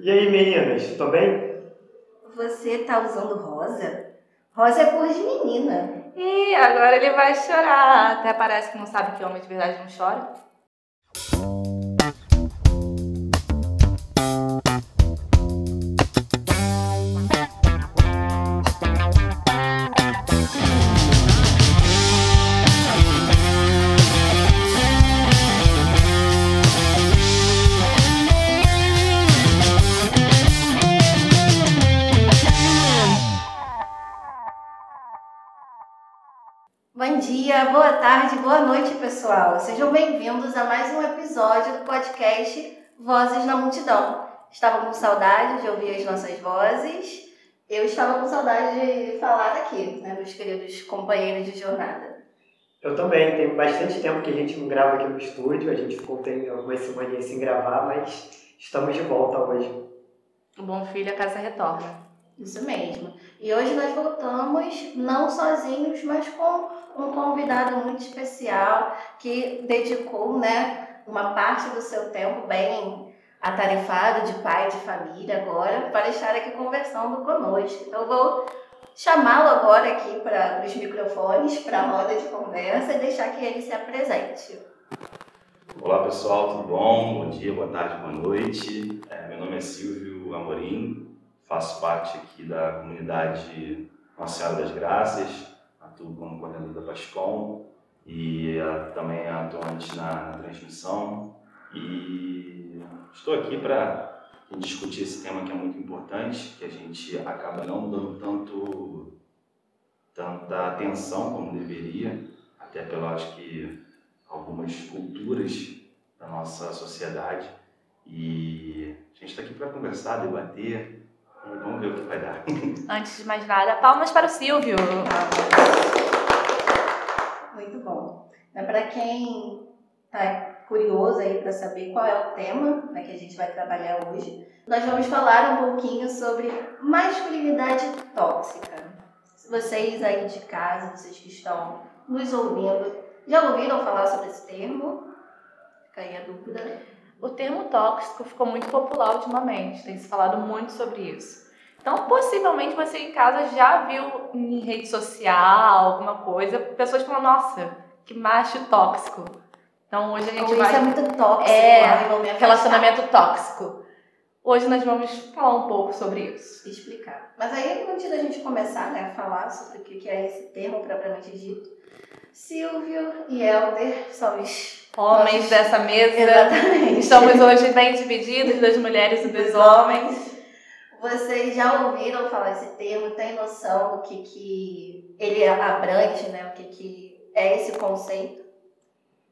E aí, meninas, tudo bem? Você tá usando rosa? Rosa é cor de menina. E agora ele vai chorar. Até parece que não sabe que homem de verdade não chora. Dia, boa tarde, boa noite, pessoal. Sejam bem-vindos a mais um episódio do podcast Vozes na Multidão. Estava com saudade de ouvir as nossas vozes. Eu estava com saudade de falar daqui, né, meus queridos companheiros de jornada. Eu também. Tem bastante tempo que a gente não grava aqui no estúdio. A gente ficou tem algumas semanas sem gravar, mas estamos de volta hoje. O bom filho a casa retorna. Isso mesmo. E hoje nós voltamos não sozinhos, mas com um convidado muito especial que dedicou, né, uma parte do seu tempo bem atarefado de pai de família agora para estar aqui conversando conosco. Então vou chamá-lo agora aqui para os microfones, para a roda de conversa e deixar que ele se apresente. Olá pessoal, tudo bom? Bom dia, boa tarde, boa noite. É, meu nome é Silvio Amorim, faço parte aqui da comunidade Nossa Senhora das Graças, atuo como coordenador da PASCOM e uh, também atuante na, na, transmissão. E estou aqui para discutir esse tema que é muito importante, que a gente acaba não dando tanto, tanta atenção como deveria, até pela, acho que, algumas culturas da nossa sociedade. E a gente está aqui para conversar, debater, Vamos ver o que vai dar. Antes de mais nada, palmas para o Silvio. Muito bom. É para quem está curioso aí para saber qual é o tema né, que a gente vai trabalhar hoje, nós vamos falar um pouquinho sobre masculinidade tóxica. Vocês aí de casa, vocês que estão nos ouvindo, já ouviram falar sobre esse termo? Fica aí a dúvida. O termo tóxico ficou muito popular ultimamente, tem se falado muito sobre isso. Então, possivelmente você em casa já viu em rede social, alguma coisa, pessoas falando, nossa, que macho tóxico. Então, hoje a gente Ou vai... Isso é muito tóxico. É, relacionamento tóxico. Hoje nós vamos falar um pouco sobre isso. Explicar. Mas aí, antes da gente começar né, a falar sobre o que é esse termo propriamente dito, Silvio e Helder são os homens nossos... dessa mesa. Exatamente. Estamos hoje bem divididos das mulheres e dos homens. Vocês já ouviram falar esse termo? Tem noção do que, que ele abrange, né? O que, que é esse conceito?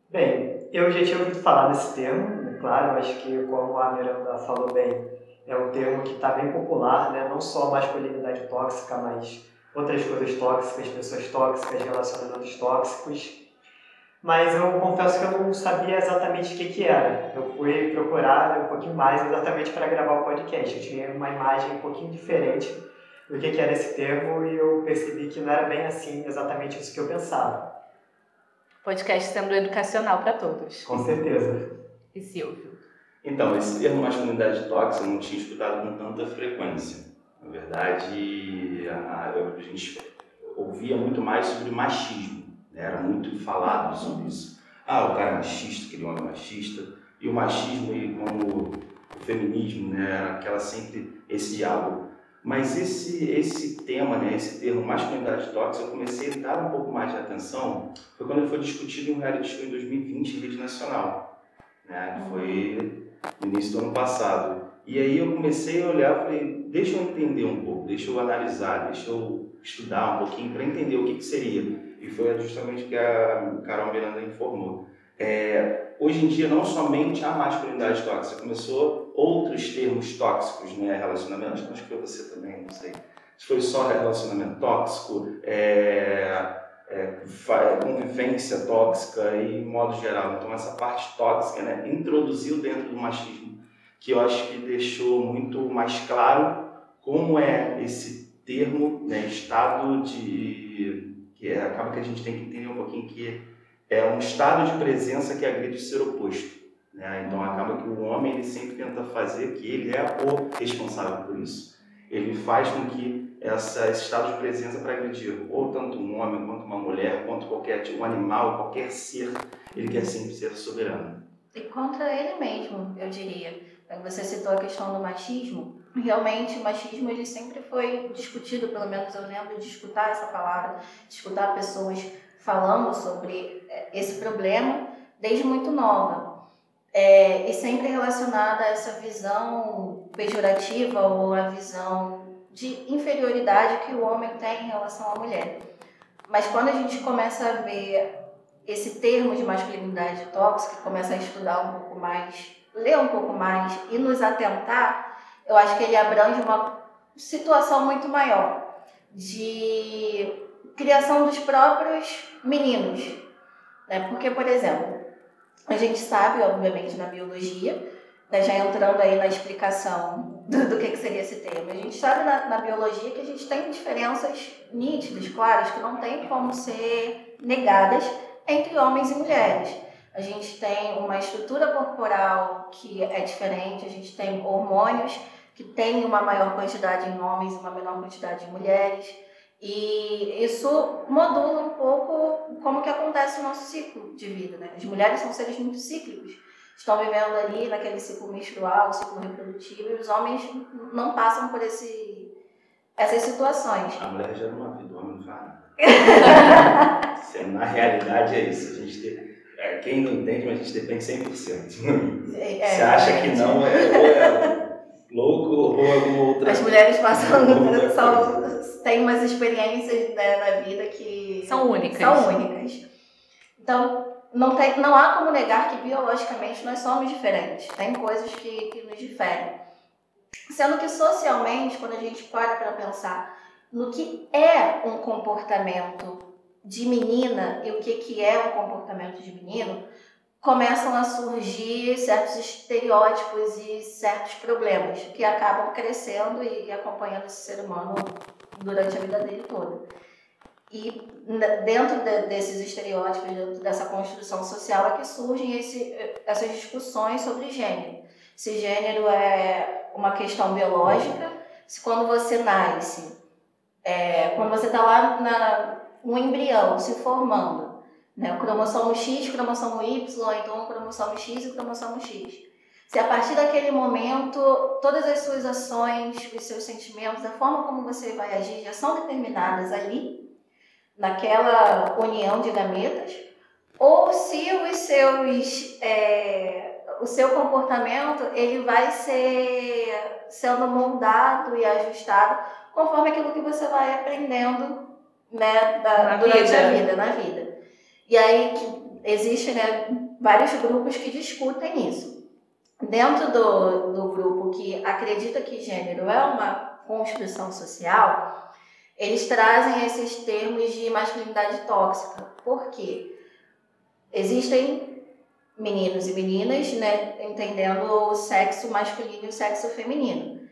Bem, eu já tinha ouvido falar desse termo, é claro, acho que como a Miranda falou bem, é um termo que está bem popular, né? não só a masculinidade tóxica, mas outras coisas tóxicas, pessoas tóxicas, relacionamentos tóxicos. Mas eu confesso que eu não sabia exatamente o que, que era. Eu fui procurar um pouquinho mais exatamente para gravar o podcast. Eu tinha uma imagem um pouquinho diferente do que, que era esse termo e eu percebi que não era bem assim exatamente isso que eu pensava. Podcast sendo educacional para todos. Com certeza. E Silvio? Então, esse termo masculinidade tóxica eu não tinha escutado com tanta frequência. Na verdade, a, a gente ouvia muito mais sobre machismo? Era muito falado sobre isso. Ah, o cara é machista, aquele homem é machista, e o machismo e como o feminismo, né? era aquela sempre esse diálogo. Mas esse, esse tema, né? esse termo masculinidade tóxica, eu comecei a dar um pouco mais de atenção, foi quando ele foi discutido em um reality show em 2020 em rede nacional, né? foi no início do ano passado. E aí eu comecei a olhar falei, deixa eu entender um pouco, deixa eu analisar, deixa eu estudar um pouquinho para entender o que, que, seria. E foi justamente o que a Carol Miranda informou. É, hoje em dia, não somente a masculinidade tóxica, começou outros termos tóxicos, né? Relacionamento, acho que foi você também, não sei. Se foi só relacionamento tóxico, é, é, convivência tóxica e modo geral. Então, essa parte tóxica né, introduziu dentro do machismo que eu acho que deixou muito mais claro como é esse termo, né, estado de é, acaba que a gente tem que entender um pouquinho que é um estado de presença que agride o ser oposto, Né? Então acaba que o homem ele sempre tenta fazer que ele é o responsável por isso. Ele faz com que essa, esse estado de presença para agredir ou tanto um homem quanto uma mulher, quanto qualquer tipo, um animal, qualquer ser, ele quer sempre ser soberano. E contra ele mesmo, eu diria. Você citou a questão do machismo. Realmente, o machismo ele sempre foi discutido, pelo menos eu lembro de escutar essa palavra, de escutar pessoas falando sobre eh, esse problema desde muito nova. É, e sempre relacionada a essa visão pejorativa ou a visão de inferioridade que o homem tem em relação à mulher. Mas quando a gente começa a ver esse termo de masculinidade tóxica, começa a estudar um pouco mais, ler um pouco mais e nos atentar, eu acho que ele abrange uma situação muito maior de criação dos próprios meninos. Né? Porque, por exemplo, a gente sabe, obviamente, na biologia, né, já entrando aí na explicação do, do que, que seria esse termo, a gente sabe na, na biologia que a gente tem diferenças nítidas, claras, que não tem como ser negadas entre homens e mulheres. A gente tem uma estrutura corporal que é diferente, a gente tem hormônios que têm uma maior quantidade em homens e uma menor quantidade em mulheres. E isso modula um pouco como que acontece o nosso ciclo de vida, né? As mulheres são seres muito cíclicos. Estão vivendo ali naquele ciclo menstrual, ciclo reprodutivo, e os homens não passam por esse, essas situações. A mulher gera uma vida, o homem não faz nada. Na realidade é isso. A gente tem, é, quem não entende, mas a gente depende 100%. É, Você acha que não, é, ou é louco ou alguma outra. As mulheres passam, são, têm umas experiências né, na vida que são únicas. São únicas. Então, não, tem, não há como negar que biologicamente nós somos diferentes. Tem coisas que, que nos diferem. Sendo que socialmente, quando a gente para para pensar no que é um comportamento de menina e o que, que é um comportamento de menino, começam a surgir certos estereótipos e certos problemas que acabam crescendo e acompanhando esse ser humano durante a vida dele toda. E dentro de, desses estereótipos, dentro dessa construção social, é que surgem esse, essas discussões sobre gênero. Se gênero é uma questão biológica, se quando você nasce, é, quando você está lá na, no embrião se formando, né, o cromossomo X, cromossomo Y, então o cromossomo X e o cromossomo X. Se a partir daquele momento todas as suas ações, os seus sentimentos, a forma como você vai agir já são determinadas ali, naquela união de gametas, ou se os seus, é, o seu comportamento ele vai ser sendo moldado e ajustado conforme aquilo que você vai aprendendo né, da, durante vida. a vida, na vida. E aí existem né, vários grupos que discutem isso. Dentro do, do grupo que acredita que gênero é uma construção social, eles trazem esses termos de masculinidade tóxica. Por quê? Existem meninos e meninas, né, entendendo o sexo masculino e o sexo feminino.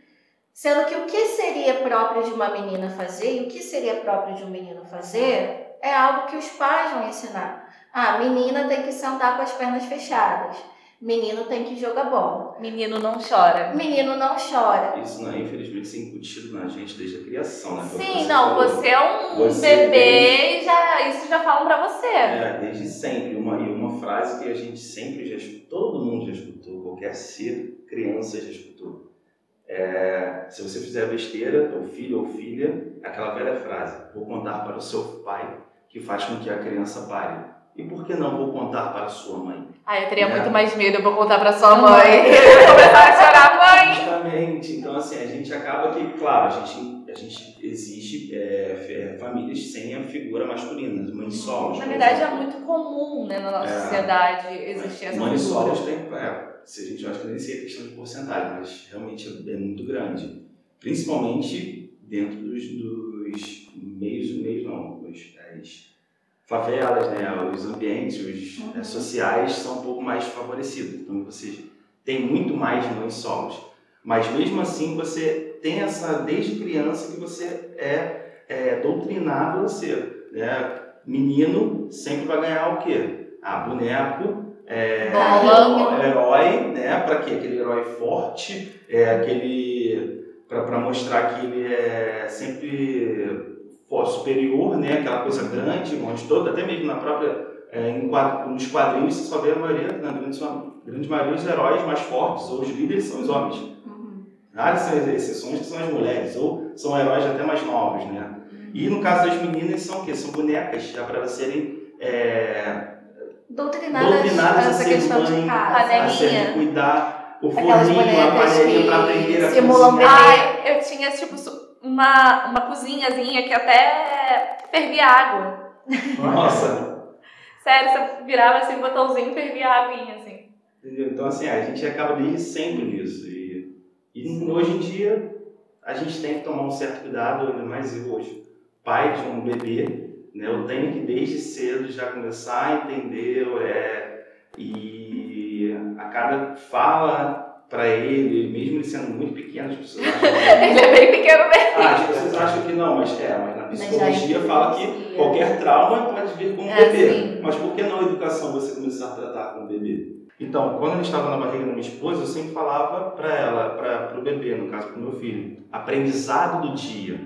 Sendo que o que seria próprio de uma menina fazer e o que seria próprio de um menino fazer é algo que os pais vão ensinar. Ah, menina tem que sentar com as pernas fechadas. Menino tem que jogar bola. Menino não chora. Menino não chora. Isso, né, infelizmente, é incutido na gente desde a criação, né? Sim, não, falou. você é um você bebê e já, isso já falam pra você. É, desde sempre. Uma, e uma frase que a gente sempre já escutou, todo mundo já escutou, qualquer ser, criança já escutou. É, se você fizer besteira, ou filho ou filha, aquela velha frase, vou contar para o seu pai, que faz com que a criança pare. E por que não vou contar para a sua mãe? Ah, eu teria é. muito mais medo, eu vou contar para sua mãe. começar a chorar, mãe. Justamente. Então, assim, a gente acaba que, claro, a gente, a gente existe é, famílias sem a figura masculina, mães solos. Na verdade, é muito comum né, na nossa é, sociedade existir essa mães figura. Mães solos tem, é, se a gente acha que nem sei a questão de porcentagem, mas realmente é muito grande. Principalmente dentro dos, dos meios, meios não, dos, das favelas, né, os ambientes os, uhum. né, sociais são um pouco mais favorecidos. Então você tem muito mais mães solos. Mas mesmo assim você tem essa desde criança que você é, é doutrinado a ser. Né? Menino sempre vai ganhar o quê? Ah, boneco, é, Bola. herói, né? Para quê? Aquele herói forte, é aquele para mostrar que ele é sempre superior, né? Aquela coisa grande, onde todo, até mesmo na própria é, em quadro, nos quadrinhos você só vê a maioria, na grande, grande maioria, os heróis mais fortes ou os líderes são os homens. Uhum. Raras são as exceções que são as mulheres, ou são heróis até mais novos, né? E no caso das meninas são o quê? São bonecas, já para serem é, Doutrinadas, doutrinadas essa questão de mãe, casa. a ser Panelinha. de cuidar, o forninho, a panelinha para aprender a simulam cozinhar. Ai, eu tinha, tipo, uma, uma cozinhazinha que até fervia água. Nossa, Sério, você virava assim o botãozinho e fervia a aguinha, assim. entendeu? Então assim, a gente acaba desde sempre nisso. E, e hoje em dia a gente tem que tomar um certo cuidado, ainda mais eu hoje, pai de um bebê, né? Eu tenho que desde cedo já começar a entender é, e a cada fala para ele, mesmo ele sendo muito pequeno, as pessoas acham que Ele é bem pequeno mesmo. Ah, as pessoas acham que não, mas é, mas na Mas psicologia já fala que influencia. qualquer trauma pode vir com um É, bebê. sim. Mas por que não a educação você começar a tratar com o bebê? Então, quando eu estava na barriga da minha esposa, eu sempre falava para ela, para o bebê, no caso para o meu filho, aprendizado do dia.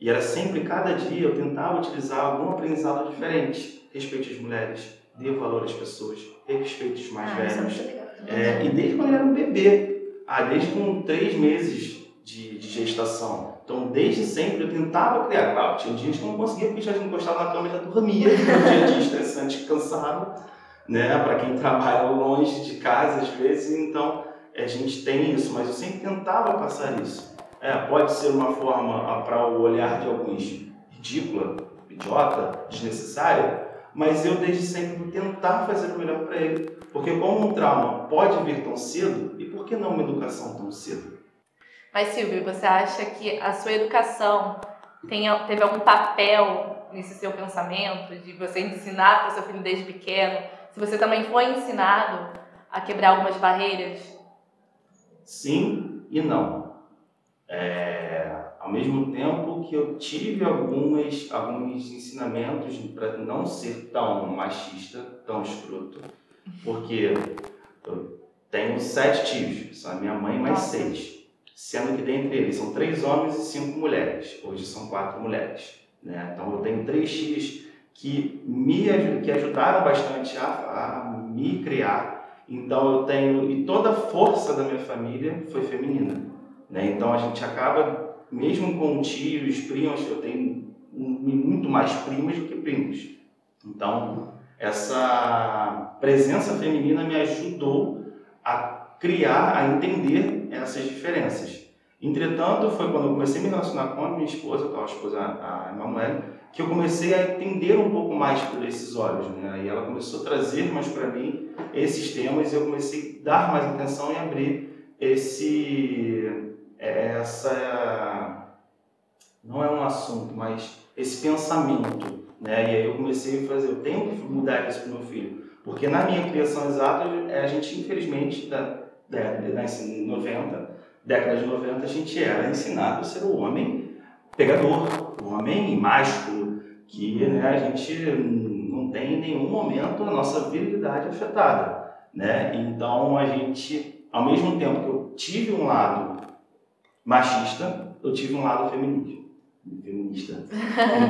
E era sempre, cada dia, eu tentava utilizar algum aprendizado diferente. Respeite as mulheres, dê valor às pessoas, respeite os mais Ah, é velhos. legal. É, e desde quando ele era um bebê, ah, desde com três meses de, de gestação. Então, desde sempre eu tentava criar. Claro, tinha dias que eu não conseguia, porque já encostava na cama e já dormia. Um dia dia estressante, cansado, né? Para quem trabalha longe de casa, às vezes. Então, a gente tem isso, mas eu sempre tentava passar isso. É, pode ser uma forma, para o olhar de alguns, ridícula, idiota, desnecessária, mas eu desde sempre vou tentar fazer o melhor para ele. Porque como um trauma pode vir tão cedo, e por que não uma educação tão cedo? Mas, Silvio, você acha que a sua educação tem, teve algum papel nesse seu pensamento, de você ensinar para o seu filho desde pequeno? Se você também foi ensinado a quebrar algumas barreiras? Sim e não. É, ao mesmo tempo que eu tive algumas, alguns ensinamentos para não ser tão machista, tão escroto, porque eu tenho sete tios, são a minha mãe mais Nossa. seis, sendo que dentre eles são três homens e cinco mulheres. Hoje são quatro mulheres. Né? Então eu tenho três tios que me que ajudaram bastante a, a me criar. Então eu tenho e toda a força da minha família foi feminina, né? Então a gente acaba mesmo com tios, primos, eu tenho muito mais primas do que primos. Então essa presença feminina me ajudou a criar, a entender essas diferenças. Entretanto, foi quando eu comecei a me relacionar com a minha esposa, com a esposa, a Emanuele, que eu comecei a entender um pouco mais por esses olhos, né? E ela começou a trazer mais para mim esses temas e eu comecei a dar mais atenção e abrir esse essa não é um assunto, mas esse pensamento, né? E aí eu comecei a fazer, eu tenho que mudar isso para meu filho, porque na minha criação exata, a gente infelizmente da, da, da 90, década de 90, a gente era ensinado a ser o homem pegador, o homem másculo, que né, a gente não tem em nenhum momento a nossa virilidade afetada, né? Então a gente, ao mesmo tempo que eu tive um lado machista, eu tive um lado feminista. feminista.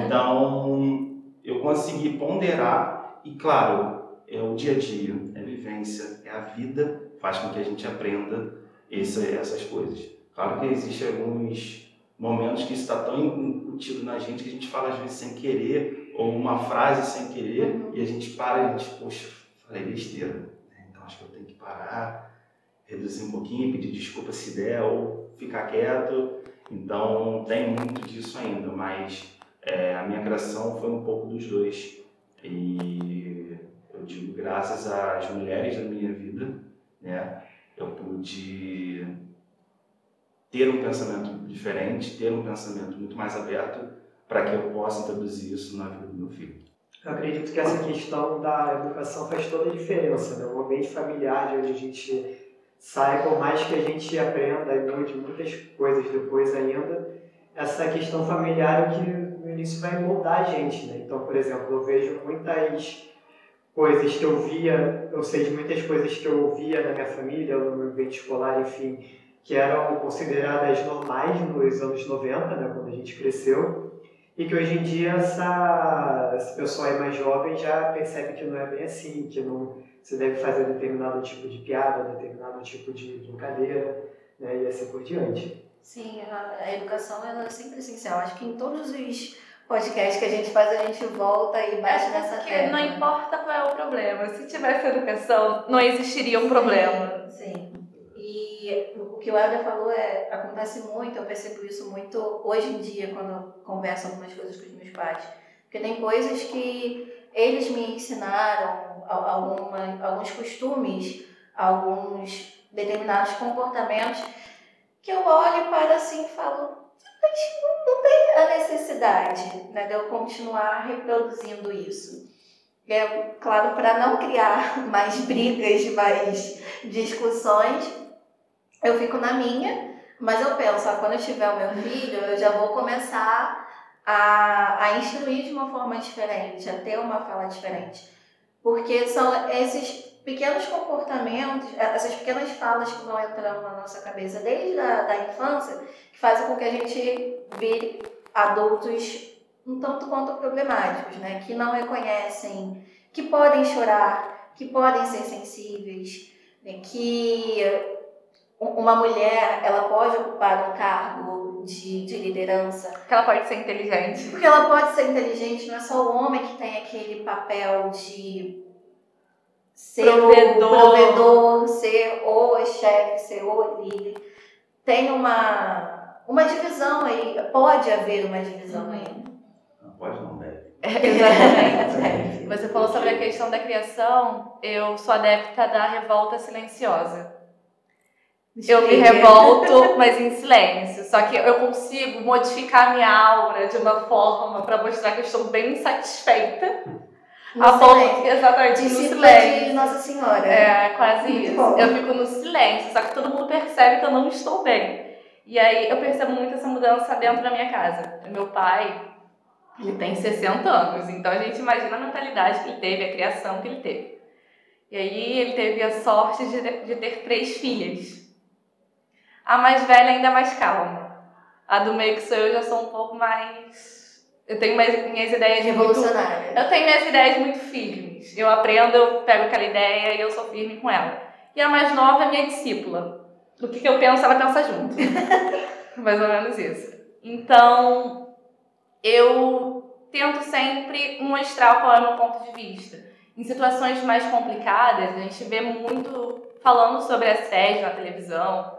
Então eu consegui ponderar e claro, é o dia a dia, é a vivência, é a vida, faz com que a gente aprenda essa, essas coisas. Claro que existem alguns momentos que isso está tão incutido na gente que a gente fala às vezes sem querer, ou uma frase sem querer, e a gente para e a gente, poxa, falei besteira. né? Então acho que eu tenho que parar, reduzir um pouquinho, pedir desculpa se der, ou ficar quieto. Então tem muito disso ainda, mas é, a minha criação foi um pouco dos dois. E eu digo, graças às mulheres da minha vida, né, eu pude ter um pensamento diferente, ter um pensamento muito mais aberto para que eu possa introduzir isso na vida do meu filho. Eu acredito que essa questão da educação faz toda a diferença, né? O ambiente familiar de onde a gente sai, por mais que a gente aprenda e mude muitas coisas depois ainda, essa questão familiar é que no início vai moldar a gente, né? Então, por exemplo, eu vejo muitas coisas que eu via, sei de muitas coisas que eu via na minha família, no meu ambiente escolar, enfim, que eram consideradas normais nos anos 90, né, quando a gente cresceu, e que hoje em dia essa, esse pessoal aí mais jovem já percebe que não é bem assim, que não se deve fazer determinado tipo de piada, determinado tipo de brincadeira, né, e assim por diante. Sim, a, educação é sempre essencial. Acho que em todos os podcasts que a gente faz, a gente volta e bate Acho nessa que tecla. não importa qual é o problema. Se tivesse educação, não existiria um problema. Sim. O que o Helder falou é, acontece muito, eu percebo isso muito hoje em dia quando eu converso algumas coisas com os meus pais. Porque tem coisas que eles me ensinaram, al- alguma, alguns costumes, alguns determinados comportamentos, que eu olho paro assim e falo, mas não tem a necessidade né, de eu continuar reproduzindo isso. É claro, para não criar mais brigas, mais discussões, eu fico na minha, mas eu penso, ah, quando eu tiver o meu filho, eu já vou começar a, a instruir de uma forma diferente, a ter uma fala diferente. Porque são esses pequenos comportamentos, essas pequenas falas que vão entrando na nossa cabeça desde a da infância, que fazem com que a gente vire adultos um tanto quanto problemáticos, né? Que não reconhecem, que podem chorar, que podem ser sensíveis, né? que uma mulher ela pode ocupar um cargo de, de liderança Porque ela pode ser inteligente. porque ela pode ser inteligente, não é só o homem que tem aquele papel de ser Provedor. o provedor, ser o chefe, ser o líder. Tem uma, uma divisão aí, pode haver uma divisão aí. Não pode não, deve. Exatamente. Você falou sobre a questão da criação. Eu sou adepta da revolta silenciosa. Eu me revolto, mas em silêncio. Só que eu consigo modificar a minha aura de uma forma para mostrar que eu estou bem satisfeita. No a ponto, exatamente, no silêncio. de Nossa Senhora. É, quase Muito isso. bom. Eu fico no silêncio, só que todo mundo percebe que eu não estou bem. E aí eu percebo muito essa mudança dentro da minha casa. Meu pai, ele tem 60 anos, então a gente imagina a mentalidade que ele teve, a criação que ele teve. E aí ele teve a sorte de, de ter três filhas. A mais velha ainda é mais calma. A do meio que sou eu já sou um pouco mais. Eu tenho mais, minhas ideias muito Revolucionária. eu tenho minhas ideias muito firmes. Eu aprendo, eu pego aquela ideia e eu sou firme com ela. E a mais nova é minha discípula. O que, que eu penso, ela pensa junto. mais ou menos isso. Então, eu tento sempre mostrar qual é o meu ponto de vista. Em situações mais complicadas, a gente vê muito falando sobre assédio na televisão.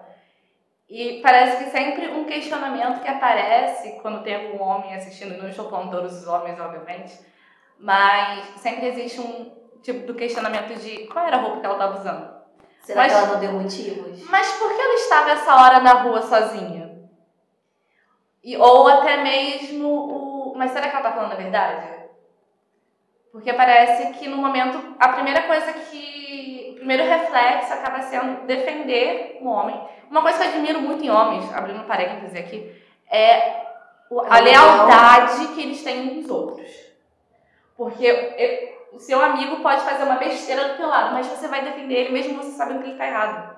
E parece que sempre um questionamento que aparece quando tem algum homem assistindo, não estou falando todos os homens, obviamente, mas sempre existe um tipo do questionamento de qual era a roupa que ela estava usando. Será Mas- que ela não deu motivos? Mas por que ela estava essa hora na rua sozinha? E, ou até mesmo o. Mas será que ela tá falando a verdade? Porque parece que no momento. A primeira coisa que. O primeiro reflexo acaba sendo defender o homem. Uma coisa que eu admiro muito em homens, abrindo um parêntese aqui, é a lealdade que eles têm uns outros. Porque eu- o seu amigo pode fazer uma besteira do teu lado, mas você vai defender ele mesmo você sabendo que ele tá errado.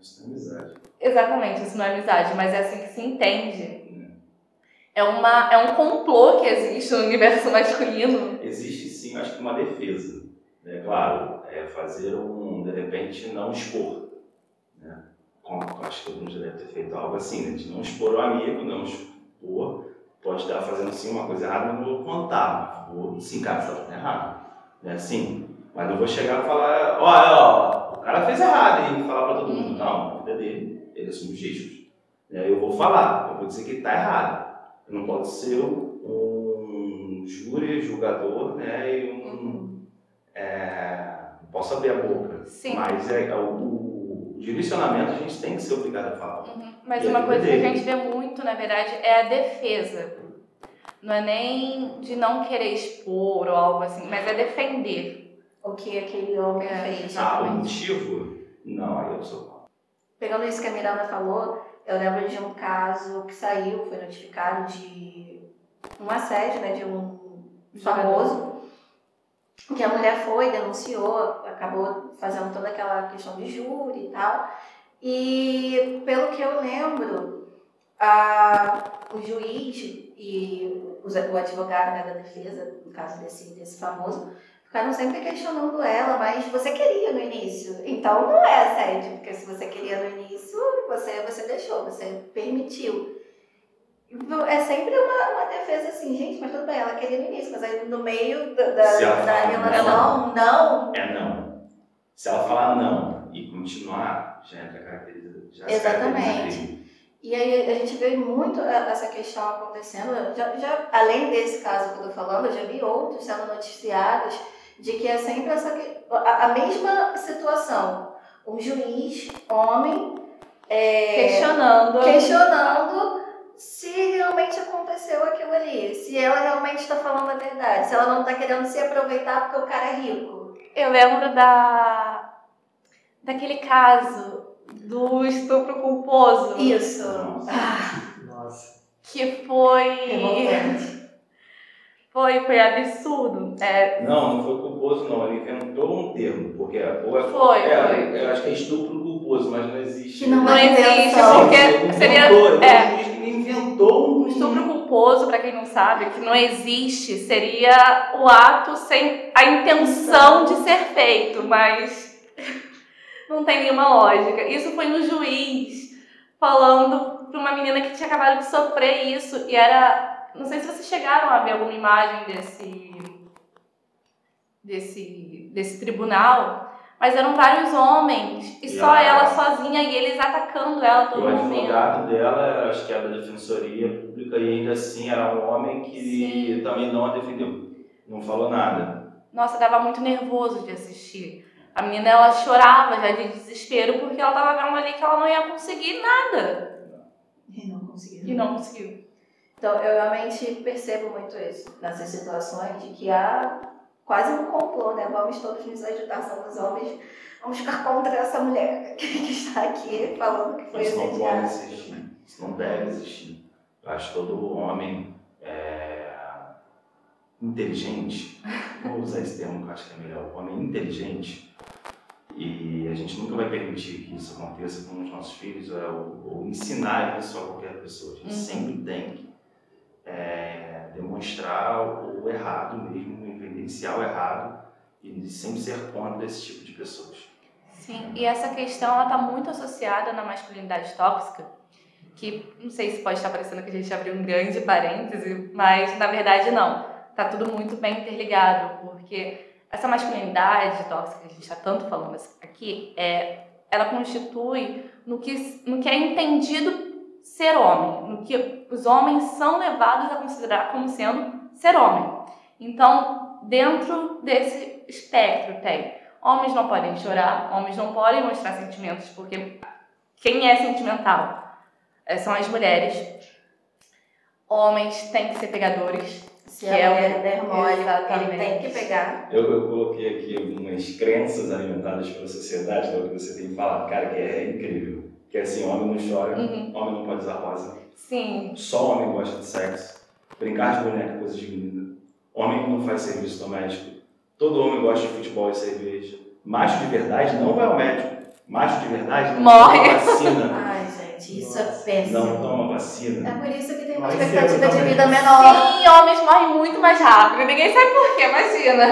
Isso não é amizade. Exatamente, isso não é amizade, mas é assim que se entende. É, uma, é um complô que existe no universo masculino. Existe sim, acho que uma defesa. É claro, é fazer um, de repente, não expor. Né? Acho que todo mundo já deve ter feito algo assim, né? de não expor o amigo, não expor. Pode estar fazendo sim uma coisa errada, não vou contar. Vou, sim, cara, você está fazendo errado. Né? Sim, mas não vou chegar e falar, olha, ó, o cara fez errado, hein? Falar para todo mundo. Não, a vida dele, ele assume os riscos. Eu vou falar, eu vou dizer que ele está errado. Não posso ser um júri, julgador, né? E um. É, não posso abrir a boca. Sim. Mas é, o, o direcionamento a gente tem que ser obrigado a falar. Uhum. Mas E uma coisa que a gente vê muito, na verdade, é a defesa. Não é nem de não querer expor ou algo assim, mas é defender. O que aquele homem É, fez. Ah, o motivo? Não, aí eu sou. Pegando isso que a Miranda falou, eu lembro de um caso que saiu, foi notificado de um assédio, né, de um famoso, que a mulher foi, denunciou, acabou fazendo toda aquela questão de júri e tal. E pelo que eu lembro, a, o juiz e o advogado né, da defesa, no caso desse, desse famoso, ficaram sempre questionando ela, mas você queria no início. Então não é assédio, porque se você queria no início, você, você deixou, você permitiu. É sempre uma, uma defesa assim, gente, mas tudo bem, ela queria no início, mas aí no meio da, da, da relação, não. É não. Se ela falar não e continuar, já entra a característica. Já Exatamente. E aí a gente vê muito essa questão acontecendo. Já, já, além desse caso que eu tô falando, eu já vi outros sendo noticiados de que é sempre essa, a, a mesma situação. Um juiz, homem, é, questionando. questionando se realmente aconteceu aquilo ali, se ela realmente está falando a verdade, se ela não está querendo se aproveitar porque o cara é rico. Eu lembro da daquele caso do estupro culposo. Isso. Nossa. Que foi. Foi, foi absurdo. É... Não, não foi culposo, não. Ele inventou um termo, porque ou é, foi, é, foi. Eu acho que é estupro culposo, mas não existe. Que não, não é existe, invenção. porque seria. É. Ele inventou um estupro culposo, para quem não sabe, que não existe, seria o ato sem a intenção de ser feito, mas não tem nenhuma lógica. Isso foi no juiz falando para uma menina que tinha acabado de sofrer isso e era não sei se vocês chegaram a ver alguma imagem desse, desse, desse tribunal, mas eram vários homens e, e só ela, ela sozinha e eles atacando ela todo o momento. O advogado dela, acho que era da Defensoria Pública, e ainda assim era um homem que Sim. também não a defendeu, não falou nada. Nossa, dava muito nervoso de assistir. A menina ela chorava já de desespero porque ela tava vendo ali que ela não ia conseguir nada. E não conseguiu. E não conseguiu. Então, eu realmente percebo muito isso nessas situações de que há quase um complô, né? Vamos todos nos ajudar, somos homens, vamos ficar contra essa mulher que está aqui falando que foi Isso não pode existir, isso não deve existir. Eu acho todo homem é, inteligente, vou usar esse termo que eu acho que é melhor, homem inteligente, e a gente nunca vai permitir que isso aconteça com os nossos filhos ou, ou ensinar isso a qualquer pessoa. A gente uhum. sempre tem que é, demonstrar o errado mesmo, evidenciar o errado e sempre ser contra esse tipo de pessoas. Sim, e essa questão ela está muito associada na masculinidade tóxica, que não sei se pode estar parecendo que a gente abriu um grande parêntese, mas na verdade não. Está tudo muito bem interligado, porque essa masculinidade tóxica que a gente está tanto falando aqui, é, ela constitui no que, no que é entendido ser homem, no que os homens são levados a considerar como sendo ser homem. Então, dentro desse espectro tem homens não podem chorar, homens não podem mostrar sentimentos, porque quem é sentimental é, são as mulheres. Homens têm que ser pegadores. Se que a é mulher der mole, ele tem que pegar. Eu, eu coloquei aqui algumas crenças alimentadas pela sociedade, que é o que você tem falado, cara, que é incrível. Que é assim, homem não chora, uhum. homem não pode usar rosa. Sim. Só homem gosta de sexo. Brincar de boneca, coisa de menina. Homem não faz serviço doméstico. Todo homem gosta de futebol e cerveja. Macho de verdade não vai ao médico. Macho de verdade não Morre. toma vacina. Ai, gente, isso é péssimo. Não toma vacina. É por isso que tem uma expectativa de vida menor. Sim, homens morrem muito mais rápido. Ninguém sabe por quê, imagina.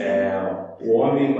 É, o homem,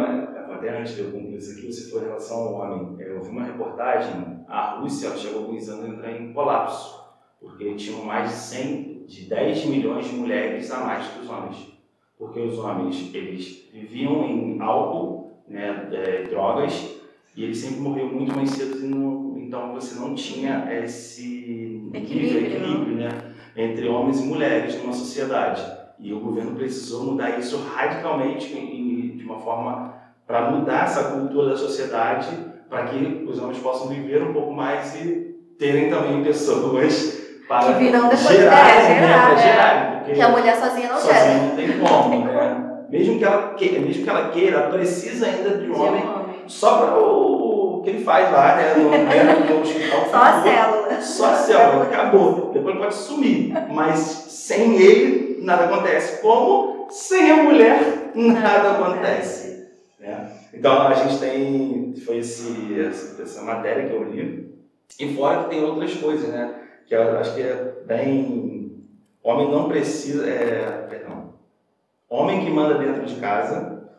até antes de eu concluir isso aqui, você foi em relação ao homem. Eu vi uma reportagem, a Rússia chegou alguns anos a entrar em colapso, porque tinham mais de 100, de 10 milhões de mulheres a mais que os homens. Porque os homens, eles viviam em álcool, né, é, drogas, e eles sempre morriam muito mais cedo, não, então você não tinha esse equilíbrio, nível, equilíbrio né, entre homens e mulheres numa sociedade. E o governo precisou mudar isso radicalmente de uma forma para mudar essa cultura da sociedade, para que os homens possam viver um pouco mais e terem também pessoas para que virão depois gerar, né, gerar, né? gerar, porque a mulher sozinha não sozinha gera. não tem como, né? Mesmo que ela queira, mesmo que ela queira, precisa ainda de um homem, só para o que ele faz lá, né? No, né? no hospital. Só a célula. Só a célula, acabou. Depois ele pode sumir, mas sem ele nada acontece. Como sem a mulher nada acontece. Né? Então a gente tem, foi esse, essa, essa matéria que eu li, e fora que tem outras coisas, né? Que eu acho que é bem. Homem não precisa. É, perdão. Homem que manda dentro de casa,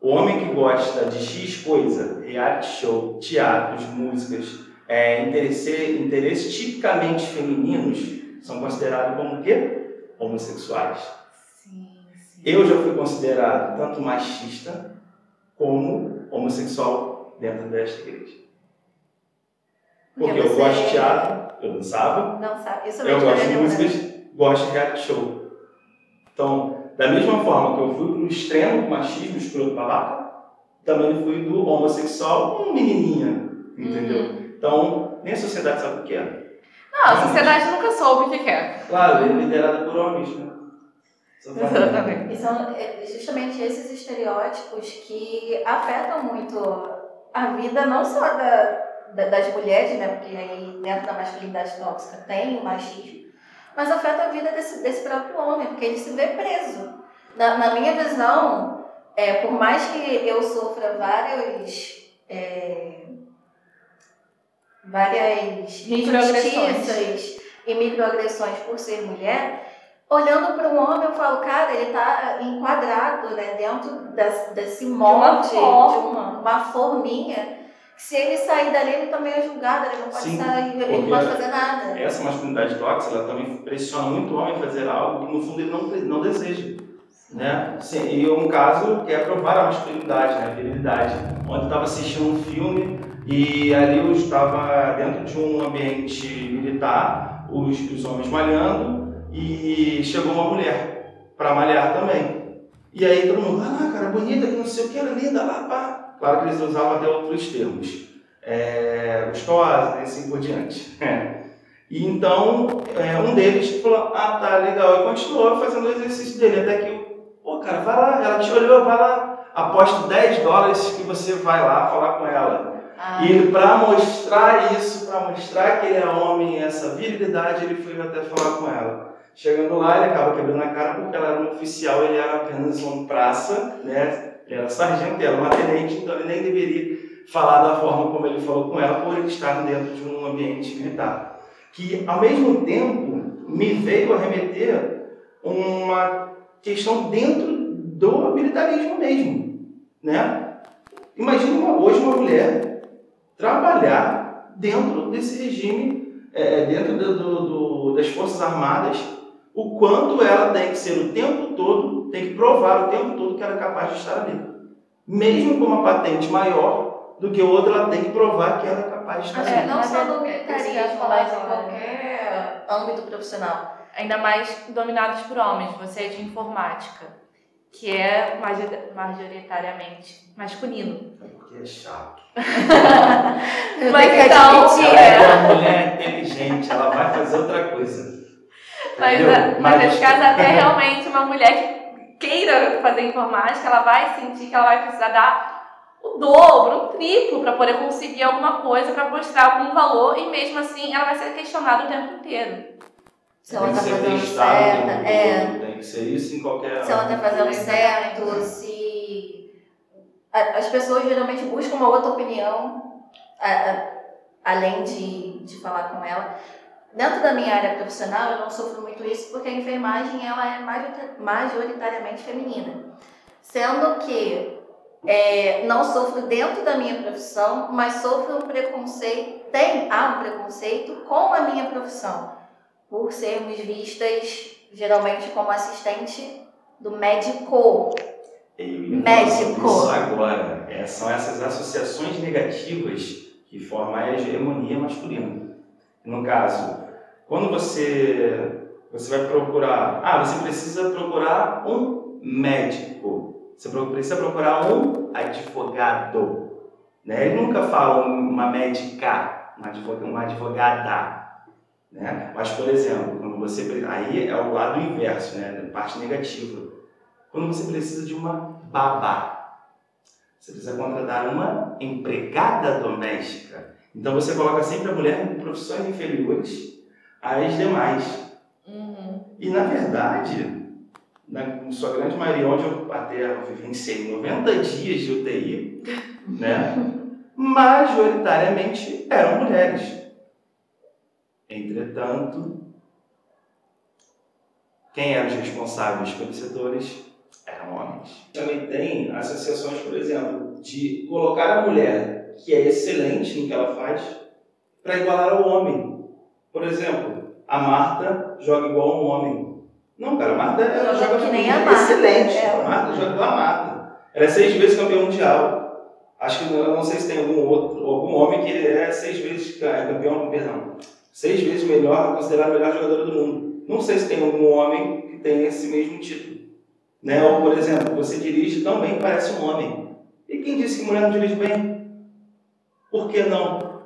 homem que gosta de X coisa, reality show, teatros, músicas, é, interesse, interesses tipicamente femininos, são considerados como o quê? Homossexuais. Sim, sim. Eu já fui considerado tanto machista como homossexual dentro desta igreja. Porque, Porque eu gosto de teatro, eu dançava, Não sabe. Isso eu gosto de né? músicas, gosto de reality show. Então, da mesma forma que eu fui pro extremo do machismo, escroto babaca, também fui do homossexual, um menininha, entendeu? Uhum. Então, nem a sociedade sabe o que é. Não, a sociedade nunca soube o que que é. Claro, é liderada por homens, né? Exatamente. E são é, justamente esses estereótipos que afetam muito a vida, não só da- das mulheres, né? Porque aí dentro da masculinidade tóxica tem o machismo, mas afeta a vida desse, desse próprio homem, porque ele se vê preso. Na, na minha visão, é, por mais que eu sofra vários. é, várias injustiças e microagressões por ser mulher, olhando para um homem, eu falo, cara, ele está enquadrado né, dentro das- desse molde, de forma. uma forminha. Se ele sair dali, ele também é julgado, ele não pode Sim, sair, ele não pode fazer nada. Essa masculinidade tóxica, ela também pressiona muito o homem a fazer algo que no fundo ele não, não deseja. Né? Sim, e um caso que é provar a masculinidade, né? a virilidade. Ontem eu estava assistindo um filme e ali eu estava dentro de um ambiente militar, os, os homens malhando, e chegou uma mulher para malhar também. E aí todo mundo, ah, cara, bonita, que não sei o que, era linda, lá, pá. Claro que eles usavam até outros termos. É, gostosa, e assim por diante. E então, é, um deles falou, ah, tá, legal. E continuou fazendo o exercício dele, até que, pô, cara, vai lá, ela te olhou, vai lá, aposto 10 dólares que você vai lá falar com ela. Ah, E para mostrar isso, para mostrar que ele é homem, essa virilidade, ele foi até falar com ela. Chegando lá, ele acaba quebrando a cara porque ela era um oficial, ele era apenas um praça, né? Era sargento, ela uma tenente, então ele nem deveria falar da forma como ele falou com ela, por ele estar dentro de um ambiente militar. Que, ao mesmo tempo, me veio a remeter uma questão dentro do militarismo mesmo, né? Imagina uma- hoje uma mulher trabalhar dentro desse regime, é, dentro do- do- do- das Forças Armadas, o quanto ela tem que ser o tempo todo, tem que provar o tempo todo que ela é capaz de estar ali. Mesmo com uma patente maior do que outra, ela tem que provar que ela é capaz de estar ali. que não só é- no é militarismo, falar mas em agora. qualquer âmbito profissional. Ainda mais dominados por homens. Você é de informática, que é major- majoritariamente masculino. É porque é chato. Mas tenho que então, é. Ela é uma mulher inteligente, ela vai fazer outra coisa. Mas, a- mas nesse caso, até realmente uma mulher que queira fazer informática, ela vai sentir que ela vai precisar dar o dobro, o triplo, para poder conseguir alguma coisa, para mostrar algum valor, e mesmo assim ela vai ser questionada o tempo inteiro. Se ela tem tá que ser fazendo certo, tempo é. Tem que ser isso em qualquer. se ela tá fazendo certo, se as pessoas geralmente buscam uma outra opinião além de, de falar com ela. Dentro da minha área profissional, eu não sofro muito isso porque a enfermagem ela é majorita- majoritariamente feminina. Sendo que é, não sofro dentro da minha profissão, mas sofro um preconceito, tem, há um preconceito com a minha profissão, por sermos vistas geralmente como assistente do médico. Médico. Agora. É, são essas associações negativas que formam a hegemonia masculina. No caso, quando você, você vai procurar. Ah, você precisa procurar um médico. Você precisa procurar um advogado. Né? Ele nunca fala uma médica, uma advogada. Né? Mas, por exemplo, quando você. Aí é o lado inverso, né? a parte negativa. Quando você precisa de uma babá, você precisa contratar uma empregada doméstica. Então você coloca sempre a mulher em profissões inferiores às demais. Uhum. E na verdade, na sua grande maioria, onde eu até vivenciei 90 dias de UTI, né, majoritariamente eram mulheres. Entretanto, quem eram os responsáveis pelos setores eram homens. Também tem associações, por exemplo, de colocar a mulher, que é excelente no que ela faz, para igualar ao homem. Por exemplo, a Marta joga igual a um homem. Não, cara, a Marta ela joga, que nem a Marta, excelente. É. A Marta joga igual a Marta. Ela é seis vezes campeã mundial. Acho que não sei se tem algum outro, algum homem que é seis vezes campeão, perdão, seis vezes melhor, considerado o melhor jogador do mundo. Não sei se tem algum homem que tem esse mesmo título. Né? Ou, por exemplo, você dirige tão bem que parece um homem. E quem disse que mulher não dirige bem? Por que não?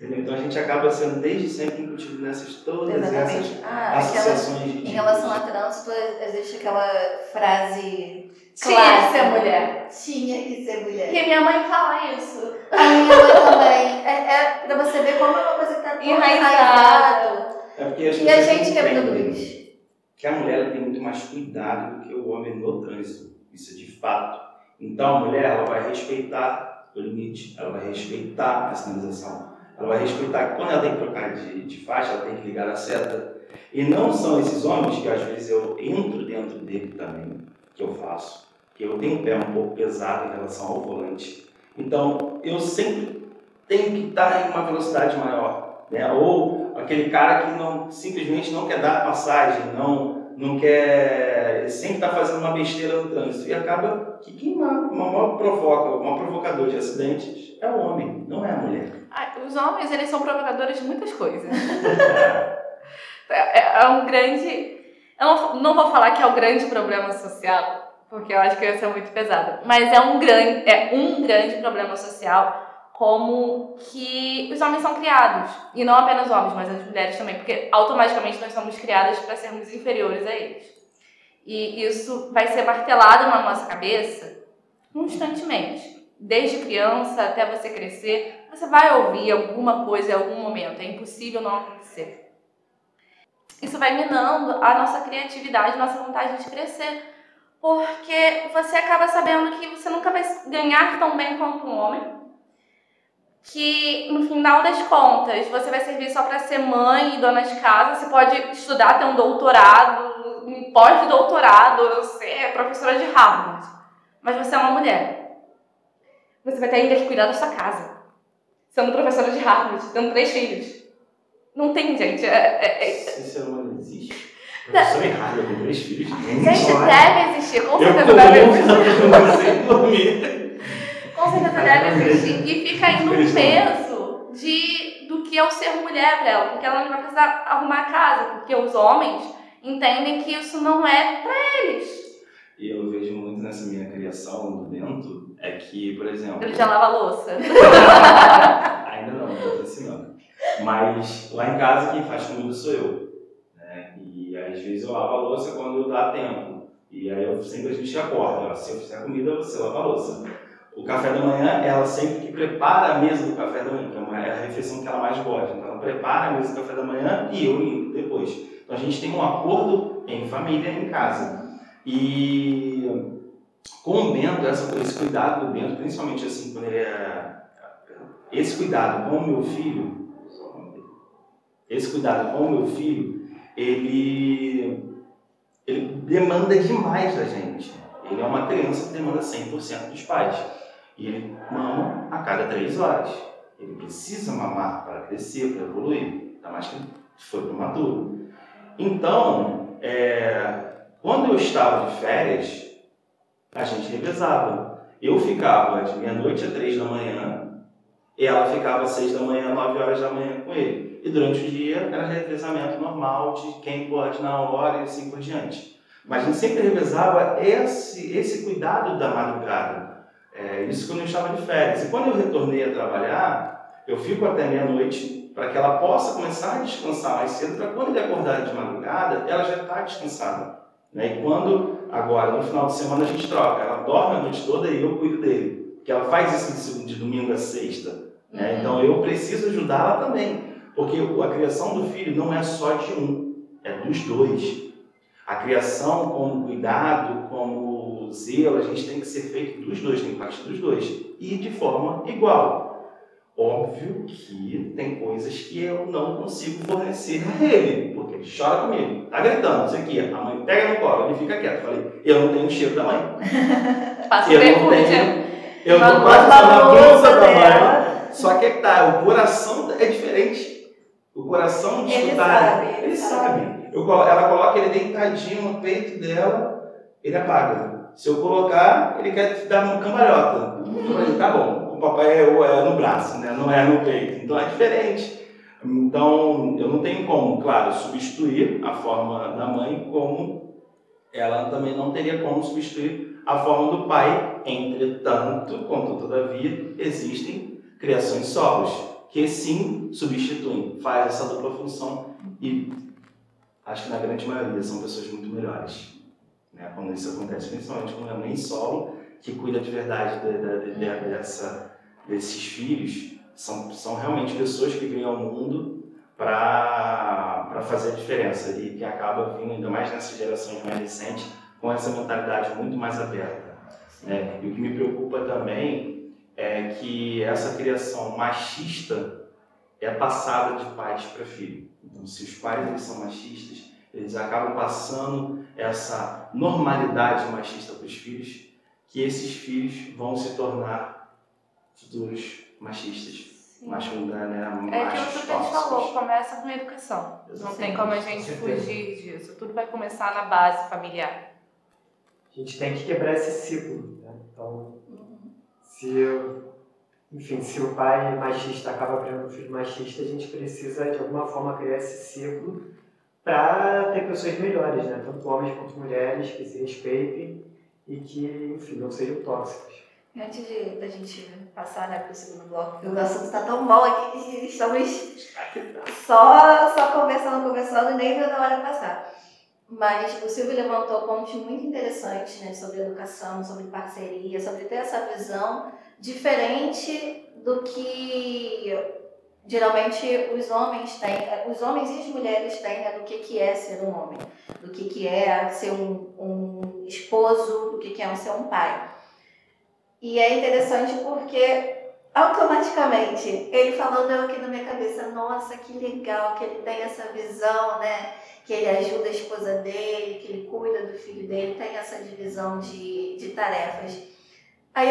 Entendeu? Então a gente acaba sendo desde sempre incutido nessas todas Exatamente. essas ah, associações aquela, de Em relação a trânsito, existe aquela frase Tinha clássica. que ser mulher. Tinha que ser mulher. Porque minha mãe fala isso. A minha mãe também. É, é pra você ver como é uma coisa que tá tão enraizado. É porque as E a gente que é produz. que a mulher tem muito mais cuidado do que o homem no trânsito. Isso é de fato. Então a mulher ela vai respeitar o limite, ela vai respeitar a sinalização, ela vai respeitar que quando ela tem que trocar de, de faixa, ela tem que ligar a seta. E não são esses homens que às vezes eu entro dentro dele também, que eu faço, que eu tenho um pé um pouco pesado em relação ao volante. Então eu sempre tenho que estar em uma velocidade maior. Né? Ou aquele cara que não simplesmente não quer dar passagem, não, não quer. Ele sempre está fazendo uma besteira no trânsito. E acaba que quem maior provoca, o maior provocador de acidentes é o homem, não é a mulher. Ah, os homens, eles são provocadores de muitas coisas. é, é um grande. Eu não, não vou falar que é o grande problema social, porque eu acho que ia ser muito pesado. Mas é um grande, é um grande problema social como que os homens são criados. E não apenas homens, mas as mulheres também, porque automaticamente nós somos criadas para sermos inferiores a eles. E isso vai ser martelado na nossa cabeça constantemente. Desde criança até você crescer, você vai ouvir alguma coisa em algum momento. É impossível não acontecer. Isso vai minando a nossa criatividade, nossa vontade de crescer. Porque você acaba sabendo que você nunca vai ganhar tão bem quanto um homem que no final das contas você vai servir só para ser mãe e dona de casa, você pode estudar, ter um doutorado, um pós-doutorado, ser professora de Harvard, mas você é uma mulher. Você vai ter ainda que cuidar da sua casa, sendo professora de Harvard, tendo três filhos. Não tem, gente. É, é, é... Esse ser humano existe. Professora em Harvard com três filhos. Gente, deve existir, com certeza deve existir. Eu certeza deve existir. E fica ainda um peso de, do que é o ser mulher para ela, porque ela não vai precisar arrumar a casa, porque os homens entendem que isso não é para eles. E eu vejo muito nessa minha criação dentro, é que, por exemplo. Ele já lava louça. Ainda não, estou ensinando. Mas lá em casa quem faz comida sou eu. Né? E às vezes eu lavo a louça quando dá tempo. E aí eu sempre a gente acorda, se eu fizer comida, você lava a louça. O café da manhã, ela sempre que prepara a mesa do café da manhã, que é, é a refeição que ela mais gosta. Então, ela prepara a mesa do café da manhã e eu limpo depois. Então, a gente tem um acordo em família, em casa. E com o Bento, essa, esse cuidado do Bento, principalmente assim, quando ele é. Esse cuidado com o meu filho, esse cuidado com o meu filho, ele, ele demanda demais da gente. Ele é uma criança que demanda 100% dos pais. E ele mama a cada três horas. Ele precisa mamar para crescer, para evoluir. Ainda mais que foi prematuro. Então, é, quando eu estava de férias, a gente revezava. Eu ficava de meia-noite a três da manhã, e ela ficava às seis da manhã, nove horas da manhã com ele. E durante o dia era revezamento normal de quem pode na hora e assim por diante. Mas a gente sempre revezava esse, esse cuidado da madrugada. É, isso quando eu estava de férias. E quando eu retornei a trabalhar, eu fico até meia-noite para que ela possa começar a descansar mais cedo, para quando ele acordar de madrugada, ela já está descansada. Né? E quando, agora, no final de semana, a gente troca. Ela dorme a noite toda e eu cuido dele. Porque ela faz isso de domingo a sexta. Né? Uhum. Então eu preciso ajudá-la também. Porque a criação do filho não é só de um, é dos dois. A criação como cuidado, como zelo, a gente tem que ser feito dos dois, tem que partir dos dois. E de forma igual. Óbvio que tem coisas que eu não consigo fornecer a ele, porque ele chora comigo, tá gritando, isso aqui, a mãe pega no colo, ele fica quieto. Falei, eu não tenho o cheiro da mãe. Passa eu não tenho, eu não posso usar a blusa da dela. mãe. Só que é que tá, o coração é diferente. O coração de Ele escutar, sabe, ele, ele sabe. Eu colo- ela coloca ele deitadinho no peito dela, ele apaga. Se eu colocar, ele quer dar uma cambalhota. Tá bom, o papai é, é no braço, né? não é no peito. Então é diferente. Então eu não tenho como, claro, substituir a forma da mãe, como ela também não teria como substituir a forma do pai. Entretanto, contudo, todavia, existem criações solos que sim substituem, faz essa dupla função e acho que na grande maioria são pessoas muito melhores. Né? Quando isso acontece, principalmente quando é mãe solo, que cuida de verdade da- da- da- dessa, desses filhos, são, são realmente pessoas que vêm ao mundo para fazer a diferença e que acaba vindo, ainda mais nessas gerações mais recentes, com essa mentalidade muito mais aberta. Né? E o que me preocupa também é que essa criação machista é passada de pais para filho. Então, se os pais eles são machistas, eles acabam passando essa normalidade machista para os filhos, que esses filhos vão se tornar futuros machistas. Macho, né, É aquilo que a gente tóxicos. falou, começa com educação. Não tem como a gente fugir disso. Tudo vai começar na base familiar. A gente tem que quebrar esse ciclo. Né? Então, se, eu- enfim, se o pai machista acaba criando um filho machista, a gente precisa, de alguma forma, criar esse ciclo para ter pessoas melhores, né? tanto homens quanto mulheres, que se respeitem e que, enfim, não sejam tóxicos. Antes de, da gente passar né, para o segundo bloco, porque o assunto está tão bom aqui que estamos só, só conversando, conversando e nem vendo a hora passar. Mas o Silvio levantou pontos muito interessantes né, sobre educação, sobre parceria, sobre ter essa visão diferente do que geralmente os homens têm, os homens e as mulheres têm né, do que, que é ser um homem, do que, que é ser um, um esposo, do que, que é ser um pai. E é interessante porque automaticamente ele falando eu aqui na minha cabeça, nossa, que legal que ele tem essa visão, né? Que ele ajuda a esposa dele, que ele cuida do filho dele, tem essa divisão de, de tarefas. Aí,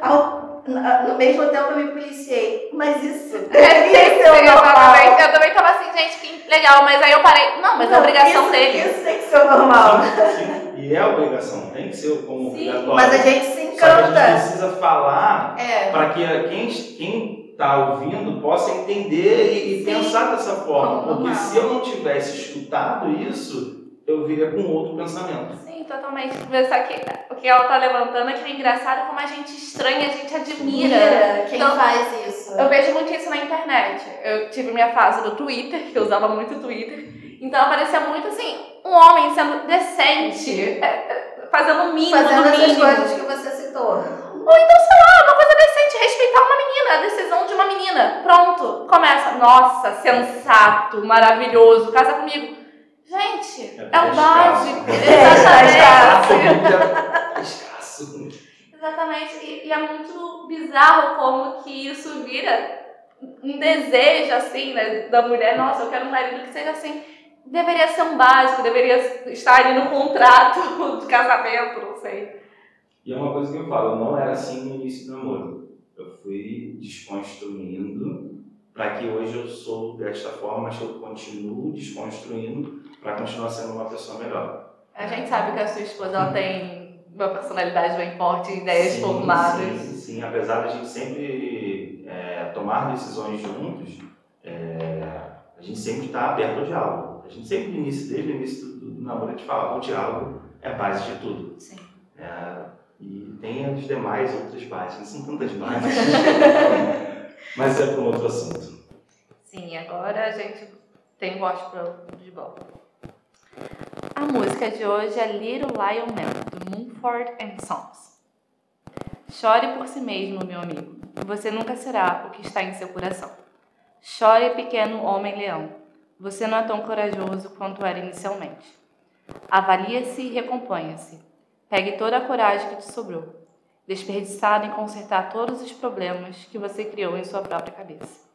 ao, no mesmo tempo, eu me policiei. Mas isso deveria ser o normal. Eu também tava assim, gente, que legal. Mas aí eu parei. Não, mas é obrigação isso, dele. Isso tem que ser o normal. Sim, E é obrigação, tem que ser como Sim, obrigatório. Mas a gente se Só que a gente encanta. precisa falar É. para que quem quem está ouvindo possa entender e, e Sim. pensar dessa forma. Porque se eu não tivesse escutado isso, eu viria com outro pensamento. Totalmente. Só que o que ela tá levantando é que é engraçado como a gente estranha, a gente admira. Mira quem Então, faz isso. Eu vejo muito isso na internet. Eu tive minha fase do Twitter, que eu usava muito o Twitter. Então aparecia muito assim, um homem sendo decente, é, é, fazendo o mínimo Fazendo do essas mínimo. coisas que você citou. Ou então, sei lá, uma coisa decente, respeitar uma menina, a decisão de uma menina. Pronto, começa. Nossa, sensato, maravilhoso, casa comigo. Gente, é, É o básico. escasso. Exatamente. É escasso. Exatamente. E, e é muito bizarro como que isso vira um desejo, assim, né, da mulher. Nossa, eu quero um marido que seja assim. Deveria ser um básico, deveria estar ali no contrato de casamento, não sei. E é uma coisa que eu falo, eu não era assim no início do namoro. Eu fui desconstruindo para que hoje eu sou desta forma, mas eu continuo desconstruindo para continuar sendo uma pessoa melhor. A gente sabe que a sua esposa ela tem uma personalidade bem forte, ideias Sim, formadas. Sim, sim, apesar da gente sempre é, tomar decisões juntos, é, a gente sempre está aberto ao diálogo. A gente sempre, início, desde o início do, do namoro, a gente fala, o diálogo é a base de tudo. Sim. É, e tem as demais outras bases, não são tantas bases, mas é para um outro assunto. Sim, agora a gente tem gospel de volta. A música de hoje é Little Lion Man, do Mumford and Sons. Chore por si mesmo, meu amigo. Você nunca será o que está em seu coração. Chore, pequeno homem-leão. Você não é tão corajoso quanto era inicialmente. Avalie-se e recomponha-se. Pegue toda a coragem que te sobrou, desperdiçada em consertar todos os problemas que você criou em sua própria cabeça.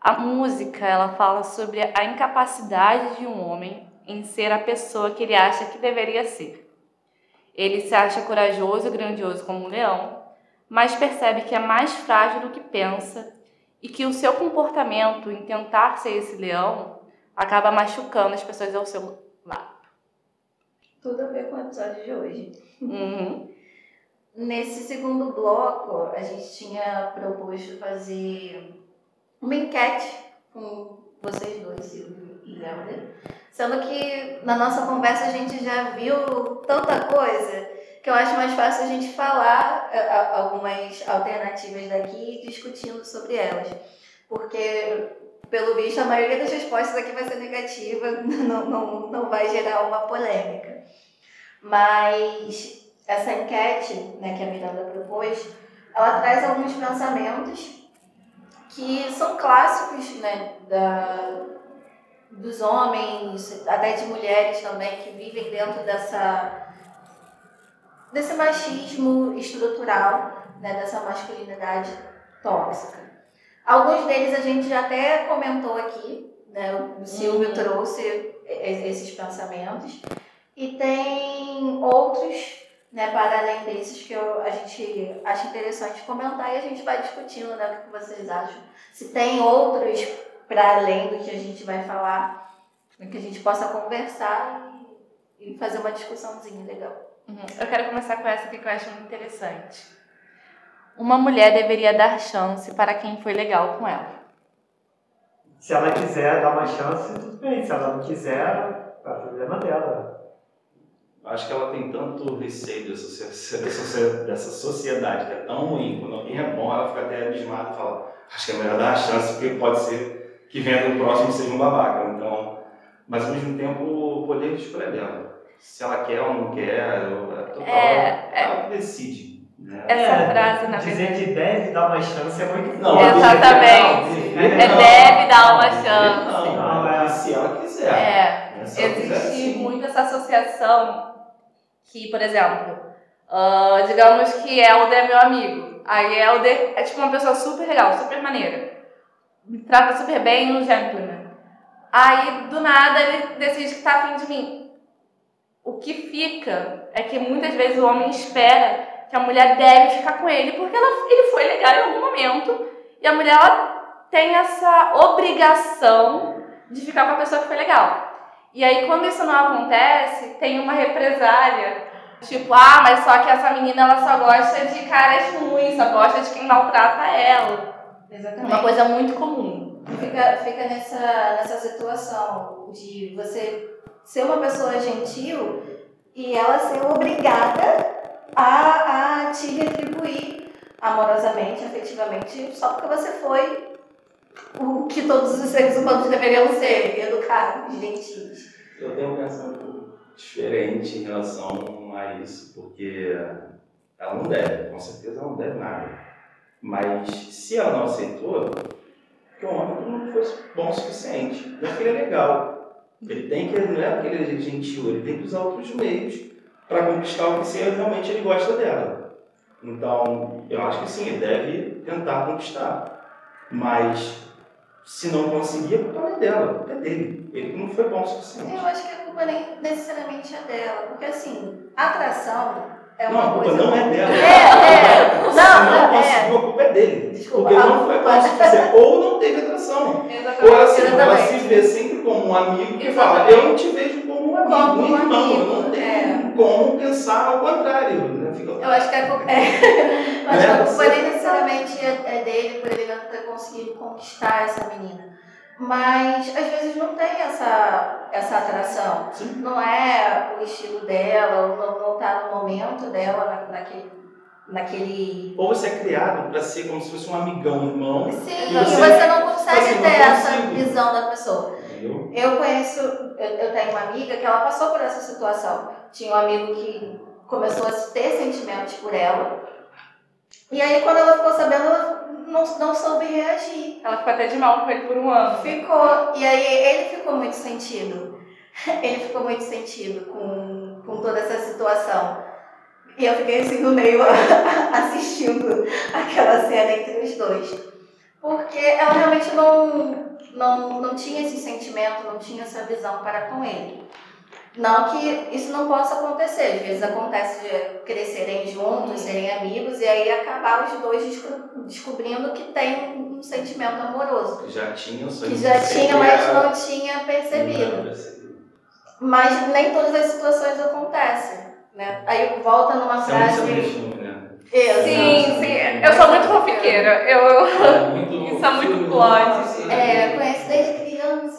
A música, ela fala sobre a incapacidade de um homem em ser a pessoa que ele acha que deveria ser. Ele se acha corajoso e grandioso como um leão, mas percebe que é mais frágil do que pensa e que o seu comportamento em tentar ser esse leão acaba machucando as pessoas ao seu lado. Tudo a ver com o episódio de hoje. Uhum. Nesse segundo bloco, a gente tinha proposto fazer uma enquete com vocês dois, Silvio e Helder. Sendo que na nossa conversa a gente já viu tanta coisa que eu acho mais fácil a gente falar eh, algumas alternativas daqui discutindo sobre elas. Porque, pelo visto, a maioria das respostas aqui vai ser negativa, não, não, não vai gerar uma polêmica. Mas essa enquete né, que a Miranda propôs, ela traz alguns pensamentos que são clássicos né, da, dos homens, até de mulheres também, que vivem dentro dessa, desse machismo estrutural, né, dessa masculinidade tóxica. Alguns deles a gente já até comentou aqui, né, o Silvio Uhum. trouxe esses pensamentos, e tem outros né, para além desses que eu, a gente acha interessante comentar e a gente vai discutindo né, o que vocês acham. Se tem outros para além do que a gente vai falar, que a gente possa conversar e, fazer uma discussãozinha legal. Uhum. Eu quero começar com essa aqui que eu acho muito interessante. Uma mulher deveria dar chance para quem foi legal com ela. Se ela quiser dar uma chance, tudo bem. Se ela não quiser, é o problema dela. Acho que ela tem tanto receio dessa, dessa, dessa sociedade que é tão ruim. Quando alguém é bom, ela fica até abismada e fala: Acho que é melhor dar a chance, porque pode ser que venha do próximo e seja um babaca. Então, mas ao mesmo tempo, o poder de escolha é dela. Se ela quer ou não quer, eu- é total. É, ela que decide. Né? Essa É, frase, na Dizer verdade. que deve dar uma chance é muito Não. Exatamente. não, É não. deve dar uma chance. Não, Não, é. se ela quiser. É, Existe muito essa associação que, por exemplo, ah, digamos que Helder é meu amigo. Aí Helder é tipo uma pessoa super legal, super maneira. Me trata super bem, um gentleman. Aí, do nada, ele decide que tá afim de mim. O que fica é que muitas vezes o homem espera que a mulher deve ficar com ele porque ela, ele foi legal em algum momento e a mulher ela tem essa obrigação de ficar com a pessoa que foi legal. E aí, quando isso não acontece, tem uma represália. Tipo, ah, mas só que essa menina ela só gosta de caras ruins, só gosta de quem maltrata ela. É Exatamente. uma coisa muito comum. Fica, fica nessa, nessa situação de você ser uma pessoa gentil e ela ser obrigada a, a te retribuir amorosamente, afetivamente, só porque você foi o que todos os seres humanos deveriam ser, educados, gentis. Eu tenho um pensamento diferente em relação a isso, porque ela não deve, com certeza ela não deve nada. Mas se ela não aceitou, porque o homem não foi bom o suficiente. Não é que ele é legal. Ele tem que, não é porque ele é gentil, ele tem que usar outros meios para conquistar o que se realmente ele gosta dela. Então, eu acho que sim, ele deve tentar conquistar. Mas se não conseguir, a culpa não é dela, é dele. Ele não foi bom o suficiente. Eu acho que a culpa nem necessariamente é dela, porque assim, atração é Não, uma a culpa coisa. não é dela. É, é. Se Não, não não, é. conseguiu, a culpa é dele. Desculpa, Porque não foi bom o suficiente. Ou não teve atração. Exatamente. Ou assim, ela se vê sempre como um amigo que Exatamente. fala, eu não te vejo como um amigo, Como um irmão. eu não tenho é. Como pensar ao contrário. Né? Fica- Eu acho que a culpa, é, eu acho que a Né? culpa nem necessariamente é, é dele por ele não ter conseguido conquistar essa menina. Mas às vezes não tem essa, essa atração. Sim. Não é o estilo dela, ou não, não tá no momento dela na- naquele. naquele... Ou você é criado para ser como se fosse um amigão, um irmão. Sim, E você- você não consegue assim, não ter essa visão da pessoa. Entendeu? Eu conheço, eu, eu tenho uma amiga que ela passou por essa situação. Tinha um amigo que começou a ter sentimentos por ela. E aí, quando ela ficou sabendo, ela não, não soube reagir. Ela ficou até de mal com ele por um ano. Ficou. E aí, ele ficou muito sentido. ele ficou muito sentido com, com toda essa situação. E eu fiquei assim no meio assistindo aquela cena entre os dois. Porque ela realmente não, não, não tinha esse sentimento, não tinha essa visão para com ele. Não que isso não possa acontecer, às vezes acontece de crescerem juntos, serem amigos e aí acabar os dois descobrindo que tem um sentimento amoroso. Que já tinha, que já tinha, mas não tinha percebido. Mas nem todas as situações acontecem. Né? Aí volta numa frase. É muito filme, né? Sim, sim. Eu sou muito fofiqueira. Eu... É muito Isso é muito plot. É, conheço desde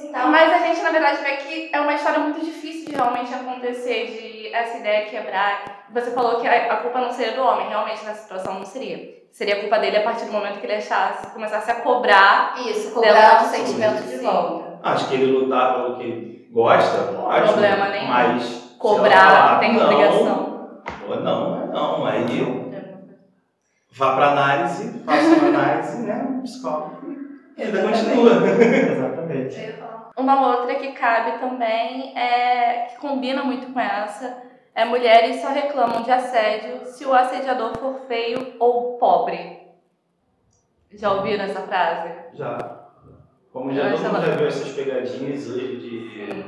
e tal. Mas a gente, na verdade, vê que é uma história muito difícil de realmente acontecer, de essa ideia quebrar. Você falou que a culpa não seria do homem, realmente nessa situação não seria. Seria culpa dele a partir do momento que ele achasse, começasse a cobrar. Isso, Dela cobrar o sentimento de volta. Acho que ele lutar pelo que ele gosta, pode. Problema nenhum. Mas. Cobrar, falar, tem não, obrigação. Não, não. Aí vá pra análise, faça uma análise, né? Psicólogo. E a vida continua. Exatamente. Uma outra que cabe também é que combina muito com essa é mulheres só reclamam de assédio se o assediador for feio ou pobre. Já ouviram essa frase? Já. Como já, todo mundo já viu essas pegadinhas hoje de.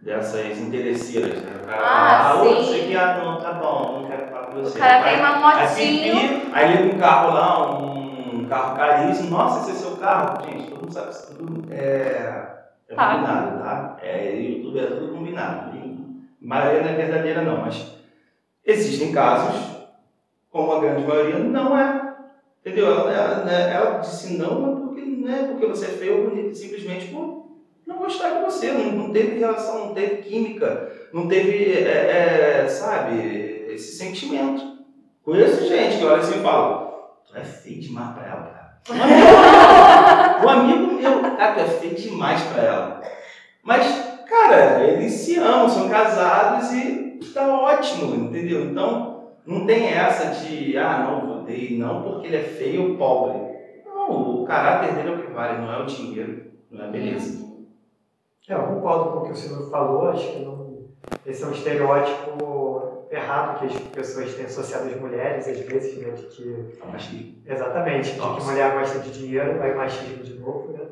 dessas interesseiras, né? Cara Ah, ah, sim. você aqui, ah, não, tá bom, não quero falar com você. O cara tem uma Aí, motinho. pipi, aí liga um carro lá, um carro caríssimo. Nossa, esse é seu carro? Gente, todo mundo sabe que isso tudo é, é Tá. combinado, tá? É, YouTube é tudo combinado. E maioria não é verdadeira, não, mas existem casos, como a grande maioria, não é. Entendeu? Ela, ela, ela disse não, porque, não é porque você é feio ou bonito, simplesmente por não gostar de você. Não, não teve relação, não teve química, não teve, é, é, sabe, esse sentimento. Conheço gente que olha assim e fala, tu é feio demais pra ela, cara. Um amigo, meu, cara, tu é feio demais pra ela. Mas, cara, eles se amam, são casados e tá ótimo, entendeu? Então, não tem essa de, ah, não, votei não porque ele é feio ou pobre. Não, o caráter dele é o que vale, não é o dinheiro, não é a beleza. É, eu concordo com o que o Silvio falou, acho que não, esse é um estereótipo errado que as pessoas têm associado às mulheres, às vezes, né, de que que Exatamente, de que mulher gosta de dinheiro, vai machismo de novo, né?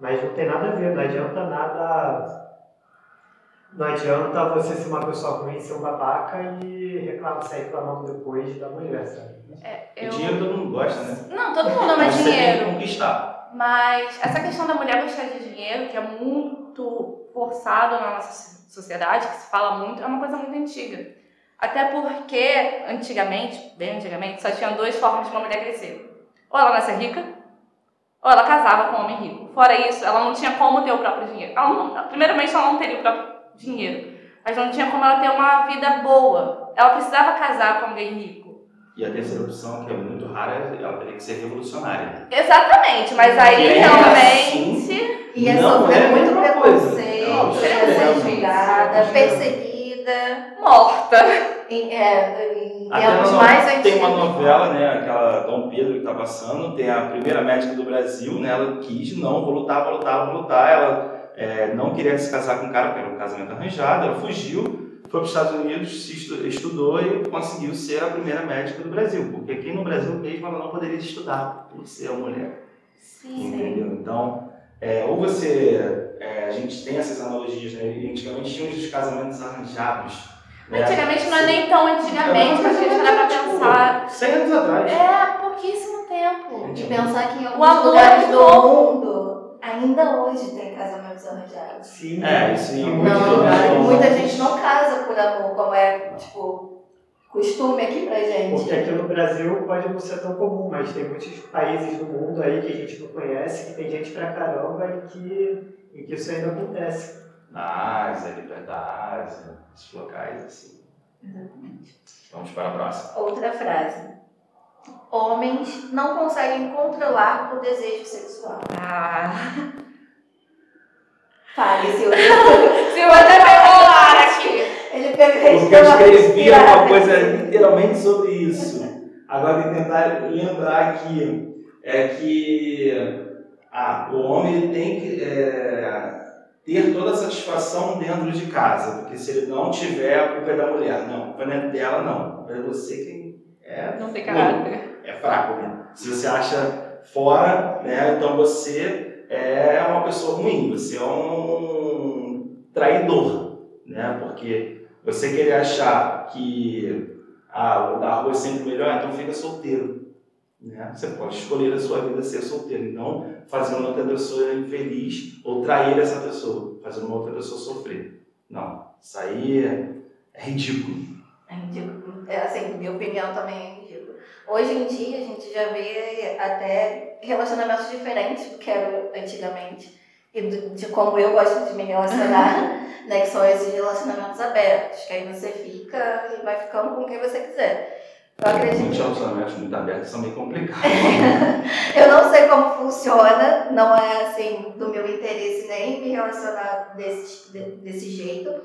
Mas não tem nada a ver, não adianta nada. Não adianta você ser uma pessoa ruim, ser um babaca e reclamar, sair reclamando depois da mulher, sabe? É, o eu... dinheiro todo mundo gosta, né? Não, todo mundo ama Mas você tem dinheiro. que conquistar. Mas essa questão da mulher gostar de dinheiro, que é muito forçado na nossa sociedade, que se fala muito, é uma coisa muito antiga. Até porque, antigamente, bem antigamente, só tinha duas formas de uma mulher crescer. Ou ela nascia rica, ou ela casava com um homem rico. Fora isso, ela não tinha como ter o próprio dinheiro. Ela não, primeiramente, ela não teria o próprio dinheiro. Mas não tinha como ela ter uma vida boa. Ela precisava casar com alguém rico. E a terceira opção, que é muito rara, é ela teria que ser revolucionária. Exatamente, mas aí E aí, realmente. assim, Ia Não, sofrer é a muito preconceito, é ser muito julgada, difícil. Perseguida. morta. Em, é, em Até tempos no- mais tem uma novela, né, aquela Dom Pedro que tá passando, tem a primeira médica do Brasil, né, ela quis, não, vou lutar, vou lutar, vou lutar, ela é, não queria se casar com o cara, porque era um casamento arranjado, ela fugiu, foi para os Estados Unidos, se estu- estudou e conseguiu ser a primeira médica do Brasil, porque aqui no Brasil mesmo ela não poderia estudar, por ser uma mulher. Sim. Entendeu? Então, é, ou você. é, a gente tem essas analogias, né? E Antigamente tinha os casamentos arranjados. né? Antigamente não é nem tão antigamente, mas a gente parar pra Tipo, pensar. 100 anos atrás. É, pouquíssimo tempo. E pensar que em O alguns amor lugares do mundo, ainda hoje tem casamentos arranjados. Sim. É, isso em muitos Não, lugares muita gente não casa por amor, como é, tipo, costume aqui pra gente. Porque aqui no Brasil pode não ser tão comum, mas tem muitos países do mundo aí que a gente não conhece, que tem gente pra caramba e que, e que isso ainda acontece. Na Ásia, ali perto da Ásia, esses locais assim. Exatamente. Vamos para a próxima. Outra frase. Homens não conseguem controlar o desejo sexual. Ah. Fale, Silvio. Se eu até pegou. Ele pegou Porque eu escrevi uma coisa literalmente sobre isso. Agora tem que tentar lembrar aqui é que ah, o homem tem que. é, ter toda a satisfação dentro de casa, porque se ele não tiver, a culpa é da mulher. Não, a culpa não é dela, não. A culpa é você quem é. Não tem caráter. É fraco, né? Se você acha fora, né, então você é uma pessoa ruim, você é um traidor, né? Porque você querer achar que ah, o da rua é sempre melhor, então fica solteiro. Né? Você pode escolher a sua vida ser solteiro não fazer uma outra pessoa infeliz ou trair essa pessoa, fazer uma outra pessoa sofrer. Não, isso aí é, é ridículo. É ridículo. É assim, minha opinião também é ridículo. Hoje em dia a gente já vê até relacionamentos diferentes do que era antigamente. E de, de como eu gosto de me relacionar, né? Que são esses relacionamentos abertos. Que aí você fica e vai ficando com quem você quiser. Eu acredito. Muitos relacionamentos muito abertos são meio complicados. eu não sei como funciona, não é assim do meu interesse nem me relacionar desse, desse jeito,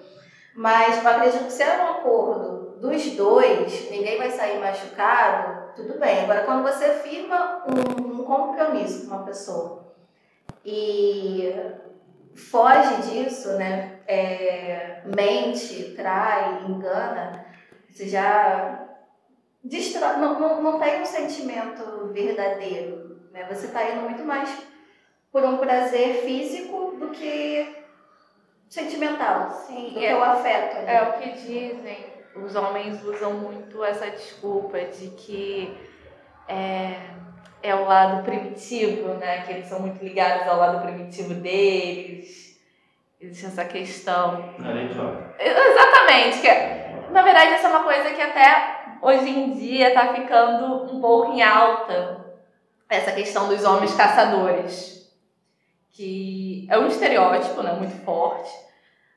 mas eu acredito que se é um acordo dos dois, ninguém vai sair machucado, tudo bem. Agora, quando você firma um, um compromisso com uma pessoa e foge disso, né? É, mente, trai, engana, você já destrói, não, não, não tem um sentimento verdadeiro. Né? Você está indo muito mais por um prazer físico do que sentimental, Sim, do é, que o afeto. Né? É o que dizem. Os homens usam muito essa desculpa de que é, é o lado primitivo, né? Que eles são muito ligados ao lado primitivo deles. Existe essa questão. É. Exatamente. Que, é, na verdade, essa é uma coisa que até hoje em dia está ficando um pouco em alta essa questão dos homens caçadores, que é um estereótipo, né, muito forte,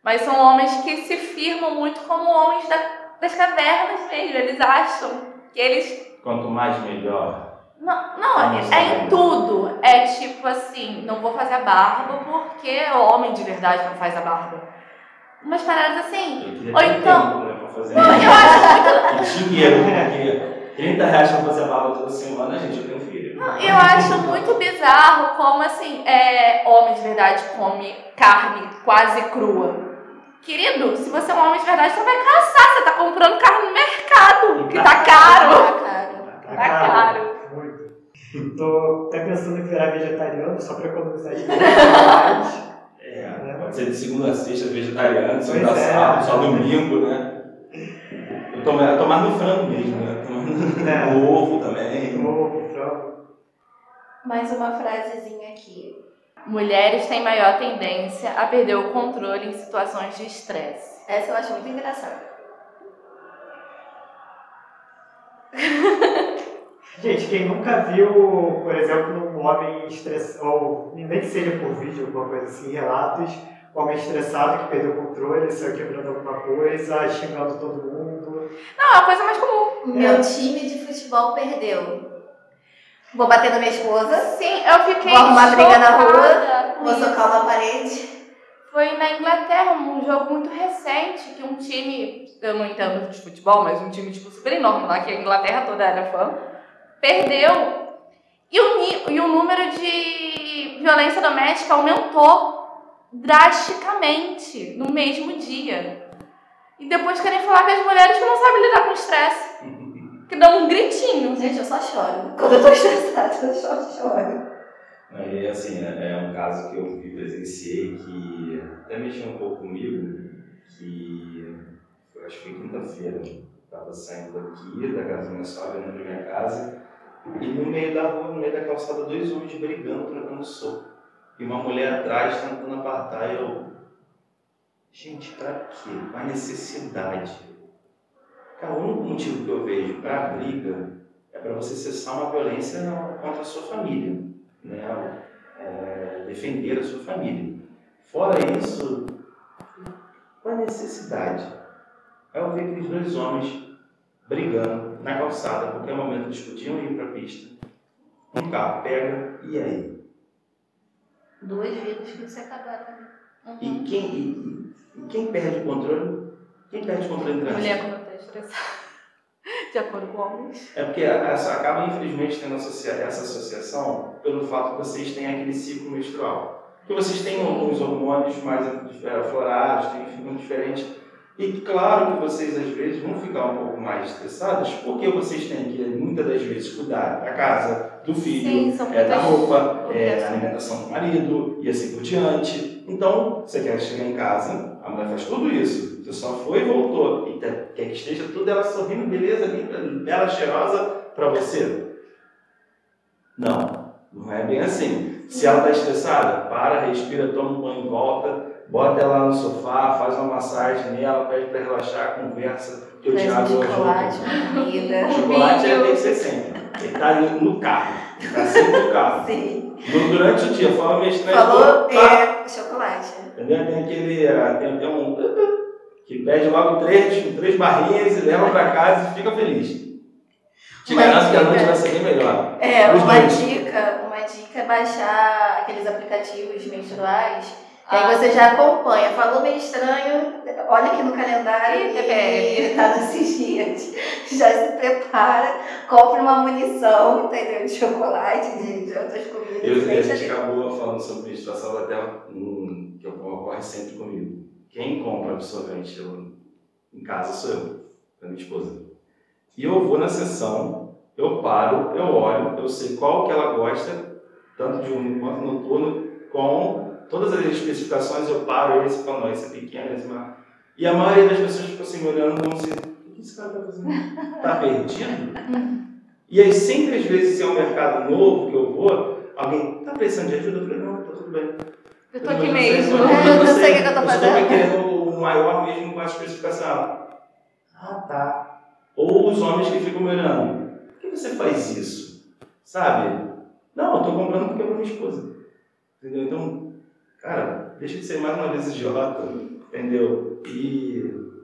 mas são homens que se firmam muito como homens da, das cavernas mesmo. Eles acham que eles quanto mais melhor. Não, não, é, é em tudo. É tipo assim, não vou fazer a barba porque o homem de verdade não faz a barba. Umas paradas assim. Ou então. Tempo, né, não, eu acho muito. dinheiro, porque 30 reais pra fazer a barba toda semana, gente, eu tenho filho. Não, eu acho muito bizarro como assim, é, homem de verdade come carne quase crua. Querido, se você é um homem de verdade, você vai caçar. Você tá comprando carne no mercado, que tá caro. Tá caro. Tá caro. Muito. Tô até pensando em virar vegetariano só pra economizar dinheiro. É, né? pode ser de segunda a sexta vegetariano, segunda a é. sábado, só domingo, né? Eu tomo, eu tomar no frango mesmo, né? Tomar É. no ovo também. Ovo, frango. Mais uma frasezinha aqui. Mulheres têm maior tendência a perder o controle em situações de estresse. Essa eu acho muito engraçada. Gente, quem nunca viu, por exemplo, um homem estressado, ou nem que seja por vídeo, alguma coisa assim, relatos, um homem estressado que perdeu o controle, saiu quebrando alguma coisa, xingando todo mundo. Não, é uma coisa mais comum. Meu time de futebol perdeu. Vou bater na minha esposa, Sim, eu fiquei Vou arrumar briga na rua, vou isso. socar uma parede. Foi na Inglaterra, um jogo muito recente, que um time, eu não entendo de futebol, mas um time tipo, super enorme lá, que a Inglaterra toda era fã, perdeu. E o, e o número de violência doméstica aumentou drasticamente no mesmo dia. E depois querem falar que as mulheres que não sabem lidar com estresse, que dão um gritinho. Gente, eu só choro. Quando eu tô estressada, eu só choro. Aí, assim, é é um caso que eu vi, presenciei, que até mexeu um pouco comigo, que foi, acho que foi quinta-feira. Estava saindo daqui, da casa da minha sogra, indo pra minha casa, e no meio da rua, no meio da calçada, dois homens brigando, trocando soco. E uma mulher atrás tentando apartar, eu... Gente, pra quê? Qual a necessidade? Cara, o único motivo que eu vejo pra briga é para você cessar uma violência contra a sua família né, é, defender a sua família. Fora isso, qual a necessidade? Aí eu vi aqueles dois homens brigando na calçada, a qualquer momento eles podiam ir para a pista. Um carro pega, e aí? Duas vidas que você acabaram. E quem, e, e quem perde o controle? Quem perde o controle do trânsito? Mulher quando tá estressada. De acordo com homens. É porque essa, acaba, infelizmente, tendo associa- essa associação pelo fato que vocês têm aquele ciclo menstrual. Porque vocês têm alguns hormônios mais é, aflorados, têm ficam diferentes. E claro que vocês às vezes vão ficar um pouco mais estressadas, porque vocês têm que muitas das vezes cuidar da casa, do filho, Sim, é, da muitas roupa, é, da obrigações. alimentação do marido e assim por diante. Então, você quer chegar em casa, a mulher faz tudo isso, você só foi e voltou, e quer que esteja tudo ela sorrindo, beleza, linda, bela, cheirosa para você. Não, não é bem assim. Se ela está estressada, para, respira, toma um banho em volta, bota ela no sofá, faz uma massagem nela, pede para relaxar, conversa, que o Thiago um ajuda. chocolate, comida. Chocolate é, tem que ser sempre. Ele tá ali no carro. Tá sempre no carro. Sim. Du- Durante o dia, fala meio estranho. Falou pá, é, chocolate. Entendeu? Tem aquele. ah, Tem até um. Que pede logo três, três barrinhas e leva pra casa e fica feliz. Te garanto que a noite vai ser bem melhor. É, Os uma dois. dica, é baixar aqueles aplicativos menstruais. Que Ah. aí você já acompanha. Falou meio estranho, olha aqui no calendário e TPM. tá nesses dias. Já se prepara, compra uma munição, entendeu? De chocolate, de, de outras comidas. Eu, a gente acabou falando sobre menstruação até um, que ocorre sempre comigo. Quem compra absorvente eu- em casa sou eu, a minha esposa. E eu vou na sessão, eu paro, eu olho, eu sei qual que ela gosta, tanto diurno quanto noturno, com todas as especificações, eu paro esse e falo, não, esse é pequeno, esse é. E a maioria das pessoas ficam assim me olhando como se, o que esse cara tá fazendo? Tá perdido? E aí sempre às vezes se é um mercado novo que eu vou, alguém tá precisando de ajuda? Eu falei, não, tá tudo bem. Eu tô aqui não mesmo. eu sei o que eu tô fazendo. querendo o maior mesmo com a especificação. Ah, tá. Ou os homens que ficam me olhando. Por que você faz isso? Sabe? Não, eu tô comprando porque é pra minha esposa. Entendeu? Então, cara, deixa de ser mais uma vez idiota. Entendeu? E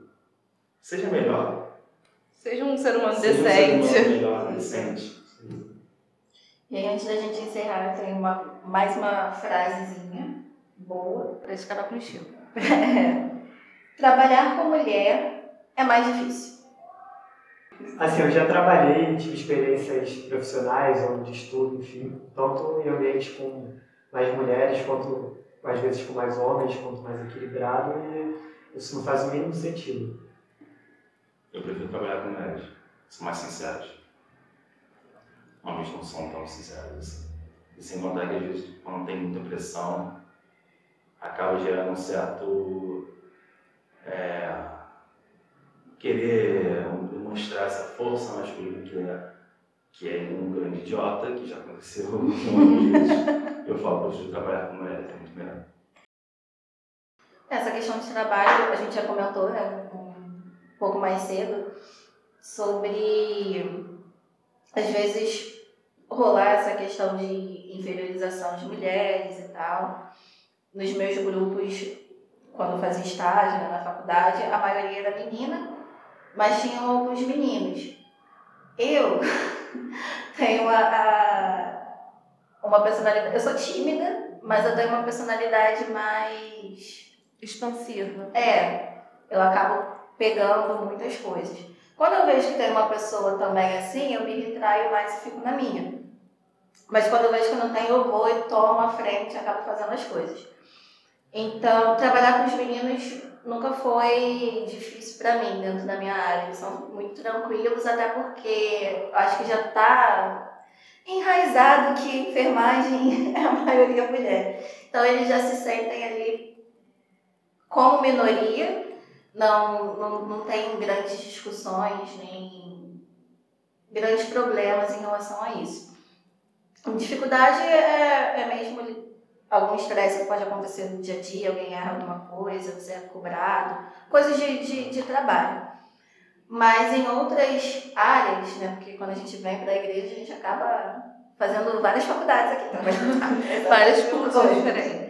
seja melhor. Seja um ser humano Seja um ser humano decente. melhor, decente. E aí, antes da gente encerrar, tem uma, mais uma frasezinha boa. Pra esse cara com estilo. Trabalhar com mulher é mais difícil. Assim, eu já trabalhei, tive experiências profissionais ou de estudo, enfim, tanto em ambientes com mais mulheres, quanto às vezes com mais homens, quanto mais equilibrado, e isso não faz o mínimo sentido. Eu prefiro trabalhar com mulheres. São mais sinceros. Homens não são tão sinceros assim. E sem contar que às vezes quando tem muita pressão, acaba gerando um certo é, querer demonstrar essa força masculina que é, que é um grande idiota, que já aconteceu algumas vezes. Eu falo, eu prefiro trabalhar com mulheres, é muito melhor. Essa questão de trabalho, a gente já comentou né, um, um pouco mais cedo, sobre, às vezes, rolar essa questão de inferiorização de mulheres e tal. Nos meus grupos, quando eu fazia estágio né, na faculdade, a maioria era menina, mas tinham alguns meninos. Eu tenho a, a- uma personalidade. Eu sou tímida, mas eu tenho uma personalidade mais. Expansiva. É, eu acabo pegando muitas coisas. Quando eu vejo que tem uma pessoa também assim, eu me retraio mais e fico na minha. Mas quando eu vejo que não tem, eu vou e tomo a frente e acabo fazendo as coisas. Então, trabalhar com os meninos nunca foi difícil para mim dentro da minha área. Eles são muito tranquilos, até porque acho que já está enraizado que enfermagem é a maioria mulher. Então, eles já se sentem ali como minoria, não, não, não tem grandes discussões, nem grandes problemas em relação a isso. Dificuldade é, é mesmo algum estresse que pode acontecer no dia a dia, alguém erra alguma coisa, você é cobrado, coisas de, de, de trabalho. Mas em outras áreas, né, porque quando a gente vem para a igreja, a gente acaba fazendo várias faculdades aqui também. Vários cursos diferentes.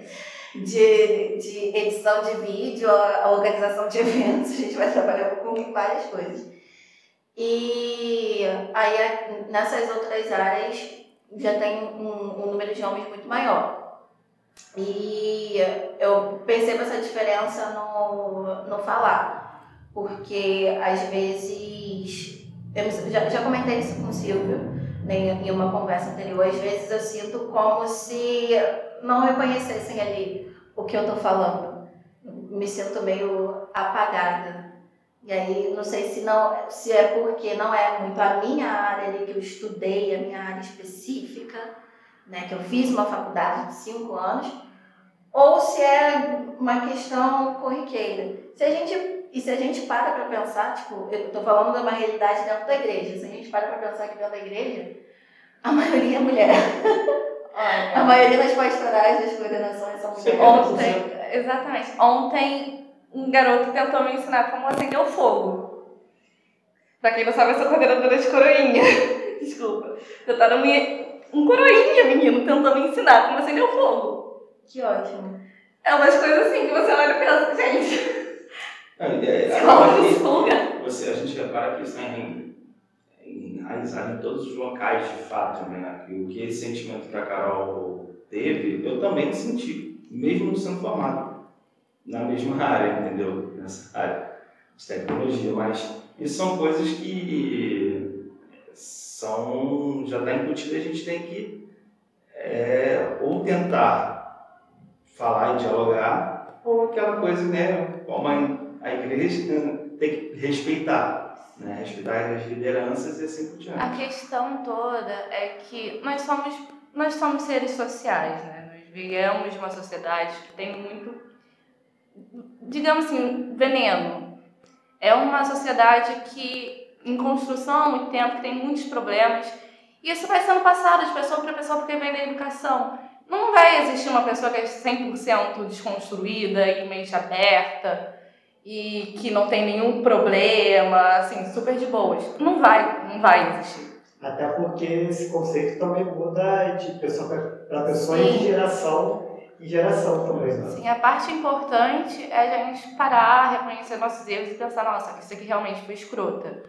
De, de edição de vídeo, a organização de eventos, a gente vai trabalhar com várias coisas. E aí nessas outras áreas já tem um, um número de homens muito maior. E eu percebo essa diferença no, no falar, porque às vezes, eu já, já comentei isso com o Silvio, nem em uma conversa anterior, às vezes eu sinto como se não reconhecessem ali o que eu estou falando. Me sinto meio apagada. E aí, não sei se, não, se é porque não é muito a minha área ali que eu estudei, a minha área específica, né, que eu fiz uma faculdade de cinco anos, ou se é uma questão corriqueira. Se a gente, e se a gente para para pensar, tipo, eu estou falando de uma realidade dentro da igreja, se a gente para para pensar que dentro da igreja, a maioria é mulher. Olha, a maioria das pastorais das coordenações são mulheres. Ontem, exatamente, ontem um garoto tentou me ensinar como acender o fogo. Pra quem não sabe, eu sou coordenadora de coroinha. Desculpa. Tentaram me... Um coroinha, menino, tentou me ensinar como acender o fogo. Que ótimo. É umas coisas assim que você olha e pensa, gente. Não, é, é, você, a gente repara que isso é enraizado em todos os locais de fato, né? E o que esse sentimento que a Carol teve, eu também senti, mesmo não sendo formado na mesma área, entendeu? Nessa área de tecnologia, mas isso são coisas que são já está incutido, a gente tem que é, ou tentar falar e dialogar, ou aquela coisa, né, como a, igreja tem que respeitar, né, respeitar as lideranças e assim por diante. A questão toda é que nós somos, nós somos seres sociais, né, nós viemos de uma sociedade que tem muito, digamos assim, veneno. É uma sociedade que, em construção há muito tempo, que tem muitos problemas, e isso vai sendo passado de pessoa para pessoa porque vem da educação. Não vai existir uma pessoa que é 100% desconstruída e mente aberta e que não tem nenhum problema, assim, super de boas. Não vai, não vai existir. Até porque esse conceito também muda de pessoa para pessoa Sim. e de geração em geração também. Né? Sim, a parte importante é a gente parar, reconhecer nossos erros e pensar, nossa, isso aqui realmente foi escrota.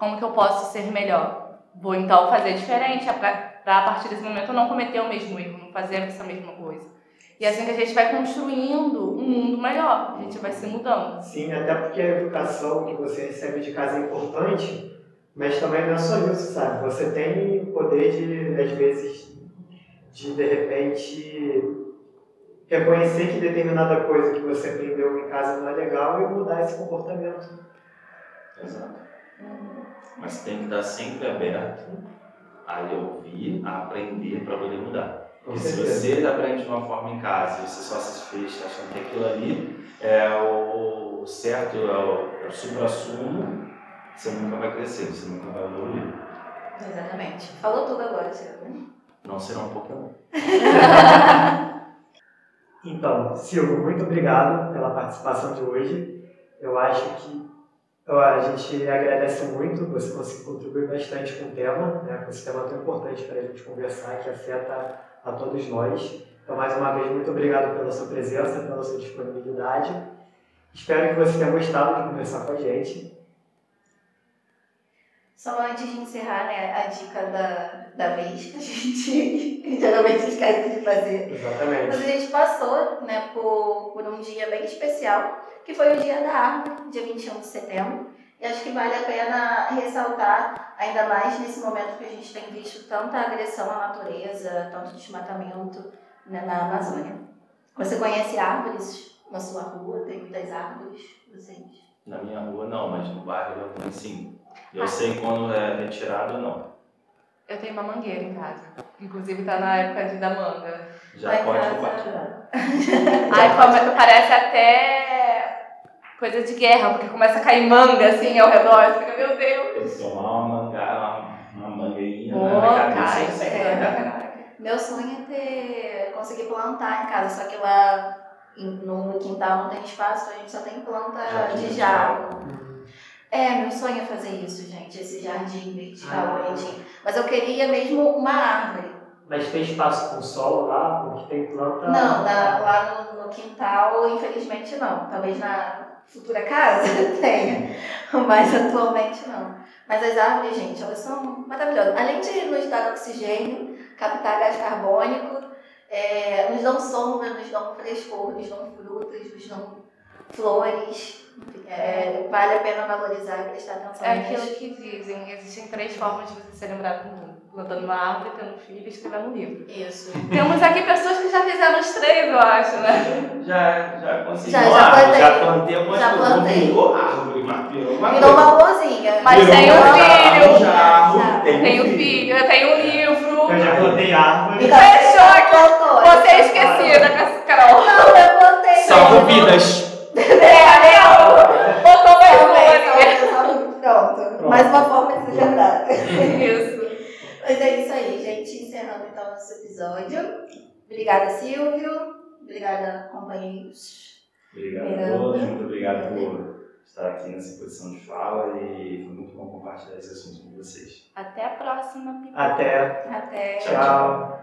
Como que eu posso ser melhor? Vou então fazer diferente, para a partir desse momento eu não cometer o mesmo erro, não fazer essa mesma coisa. E é assim que a gente vai construindo um mundo melhor, a gente vai se mudando. Sim, até porque a educação que você recebe de casa é importante, mas também não é só isso, sabe? Você tem o poder de, às vezes, de de repente reconhecer que determinada coisa que você aprendeu em casa não é legal e mudar esse comportamento. Exato. Mas tem que estar sempre aberto a ouvir, a aprender para poder mudar. Porque se você aprende de uma forma em casa e você só se fecha achando que aquilo ali é o certo, é o, é o supra-sumo, você nunca vai crescer, você nunca vai evoluir. Exatamente. Falou tudo agora, Silvio. Não será um Pokémon. então, Silvio, muito obrigado pela participação de hoje. Eu acho que a gente agradece muito, você conseguiu contribuir bastante com o tema, né, com esse tema tão importante para a gente conversar, que afeta a todos nós. Então, mais uma vez, muito obrigado pela sua presença, pela sua disponibilidade. Espero que você tenha gostado de conversar com a gente. Só antes de encerrar, né, a dica da, da vez que a gente geralmente esquece de fazer. Exatamente. Mas a gente passou né, por, por um dia bem especial, que foi o Dia da Árvore, dia 21 de setembro. E acho que vale a pena ressaltar, ainda mais nesse momento que a gente tem visto tanta agressão à natureza, tanto desmatamento né, na Amazônia. Você conhece árvores na sua rua? Tem muitas árvores? Vocês? Na minha rua não, mas no bairro eu tenho sim. Eu ah. sei quando é retirado ou não. Eu tenho uma mangueira em casa. Inclusive tá na época de da manga. Já pode casa... compartilhar. Ai, parece até coisa de guerra, porque começa a cair manga assim ao redor. Você fica, meu Deus. Eu tomar uma manga, uma, mangueirinha oh, na cabeça. é, meu sonho é ter conseguir plantar em casa, só que lá no quintal não tem espaço, então a gente só tem planta jardim de jarro. É, meu sonho é fazer isso, gente, esse jardim vertical, ah. Mas eu queria mesmo uma árvore. Mas tem espaço com sol lá, porque tem planta? Não, na, lá no, no, quintal, infelizmente não. Talvez na futura casa tenha, mas atualmente não. Mas as árvores, gente, elas são maravilhosas. Além de nos dar oxigênio, captar gás carbônico, é, nos dão sombra, nos dão frescor, nos dão frutas, nos dão flores. É, vale a pena valorizar e prestar atenção É aquilo que dizem, existem três formas de você ser lembrado no mundo. plantando uma árvore, tendo filho e escrevendo um livro. Isso. Temos aqui pessoas que já fizeram os três, eu acho, né? Já, já consegui. Já- já plantei. já plantei algumas Já plantei. virou árvore, mas virou uma Virou uma florzinha. Mas Virou tem um filho. árvore, Já, árvore, Já. tem um Tenho filho, eu tenho um livro. Eu já plantei árvore. Então, Fechou aqui. plantou. Você é esquecida, Carol. Não, eu plantei. Salvo vidas. É. Botou talvez, Pronto. Pronto. Mais uma forma de se lembrar. Isso. Mas é isso aí, gente. Encerrando então nosso episódio. Obrigada, Silvio. Obrigada, companheiros. Obrigado Obrigada. a todos, muito obrigado por estar aqui nessa posição de fala e foi muito bom compartilhar esse assunto com vocês. Até a próxima. Até. Até. Tchau.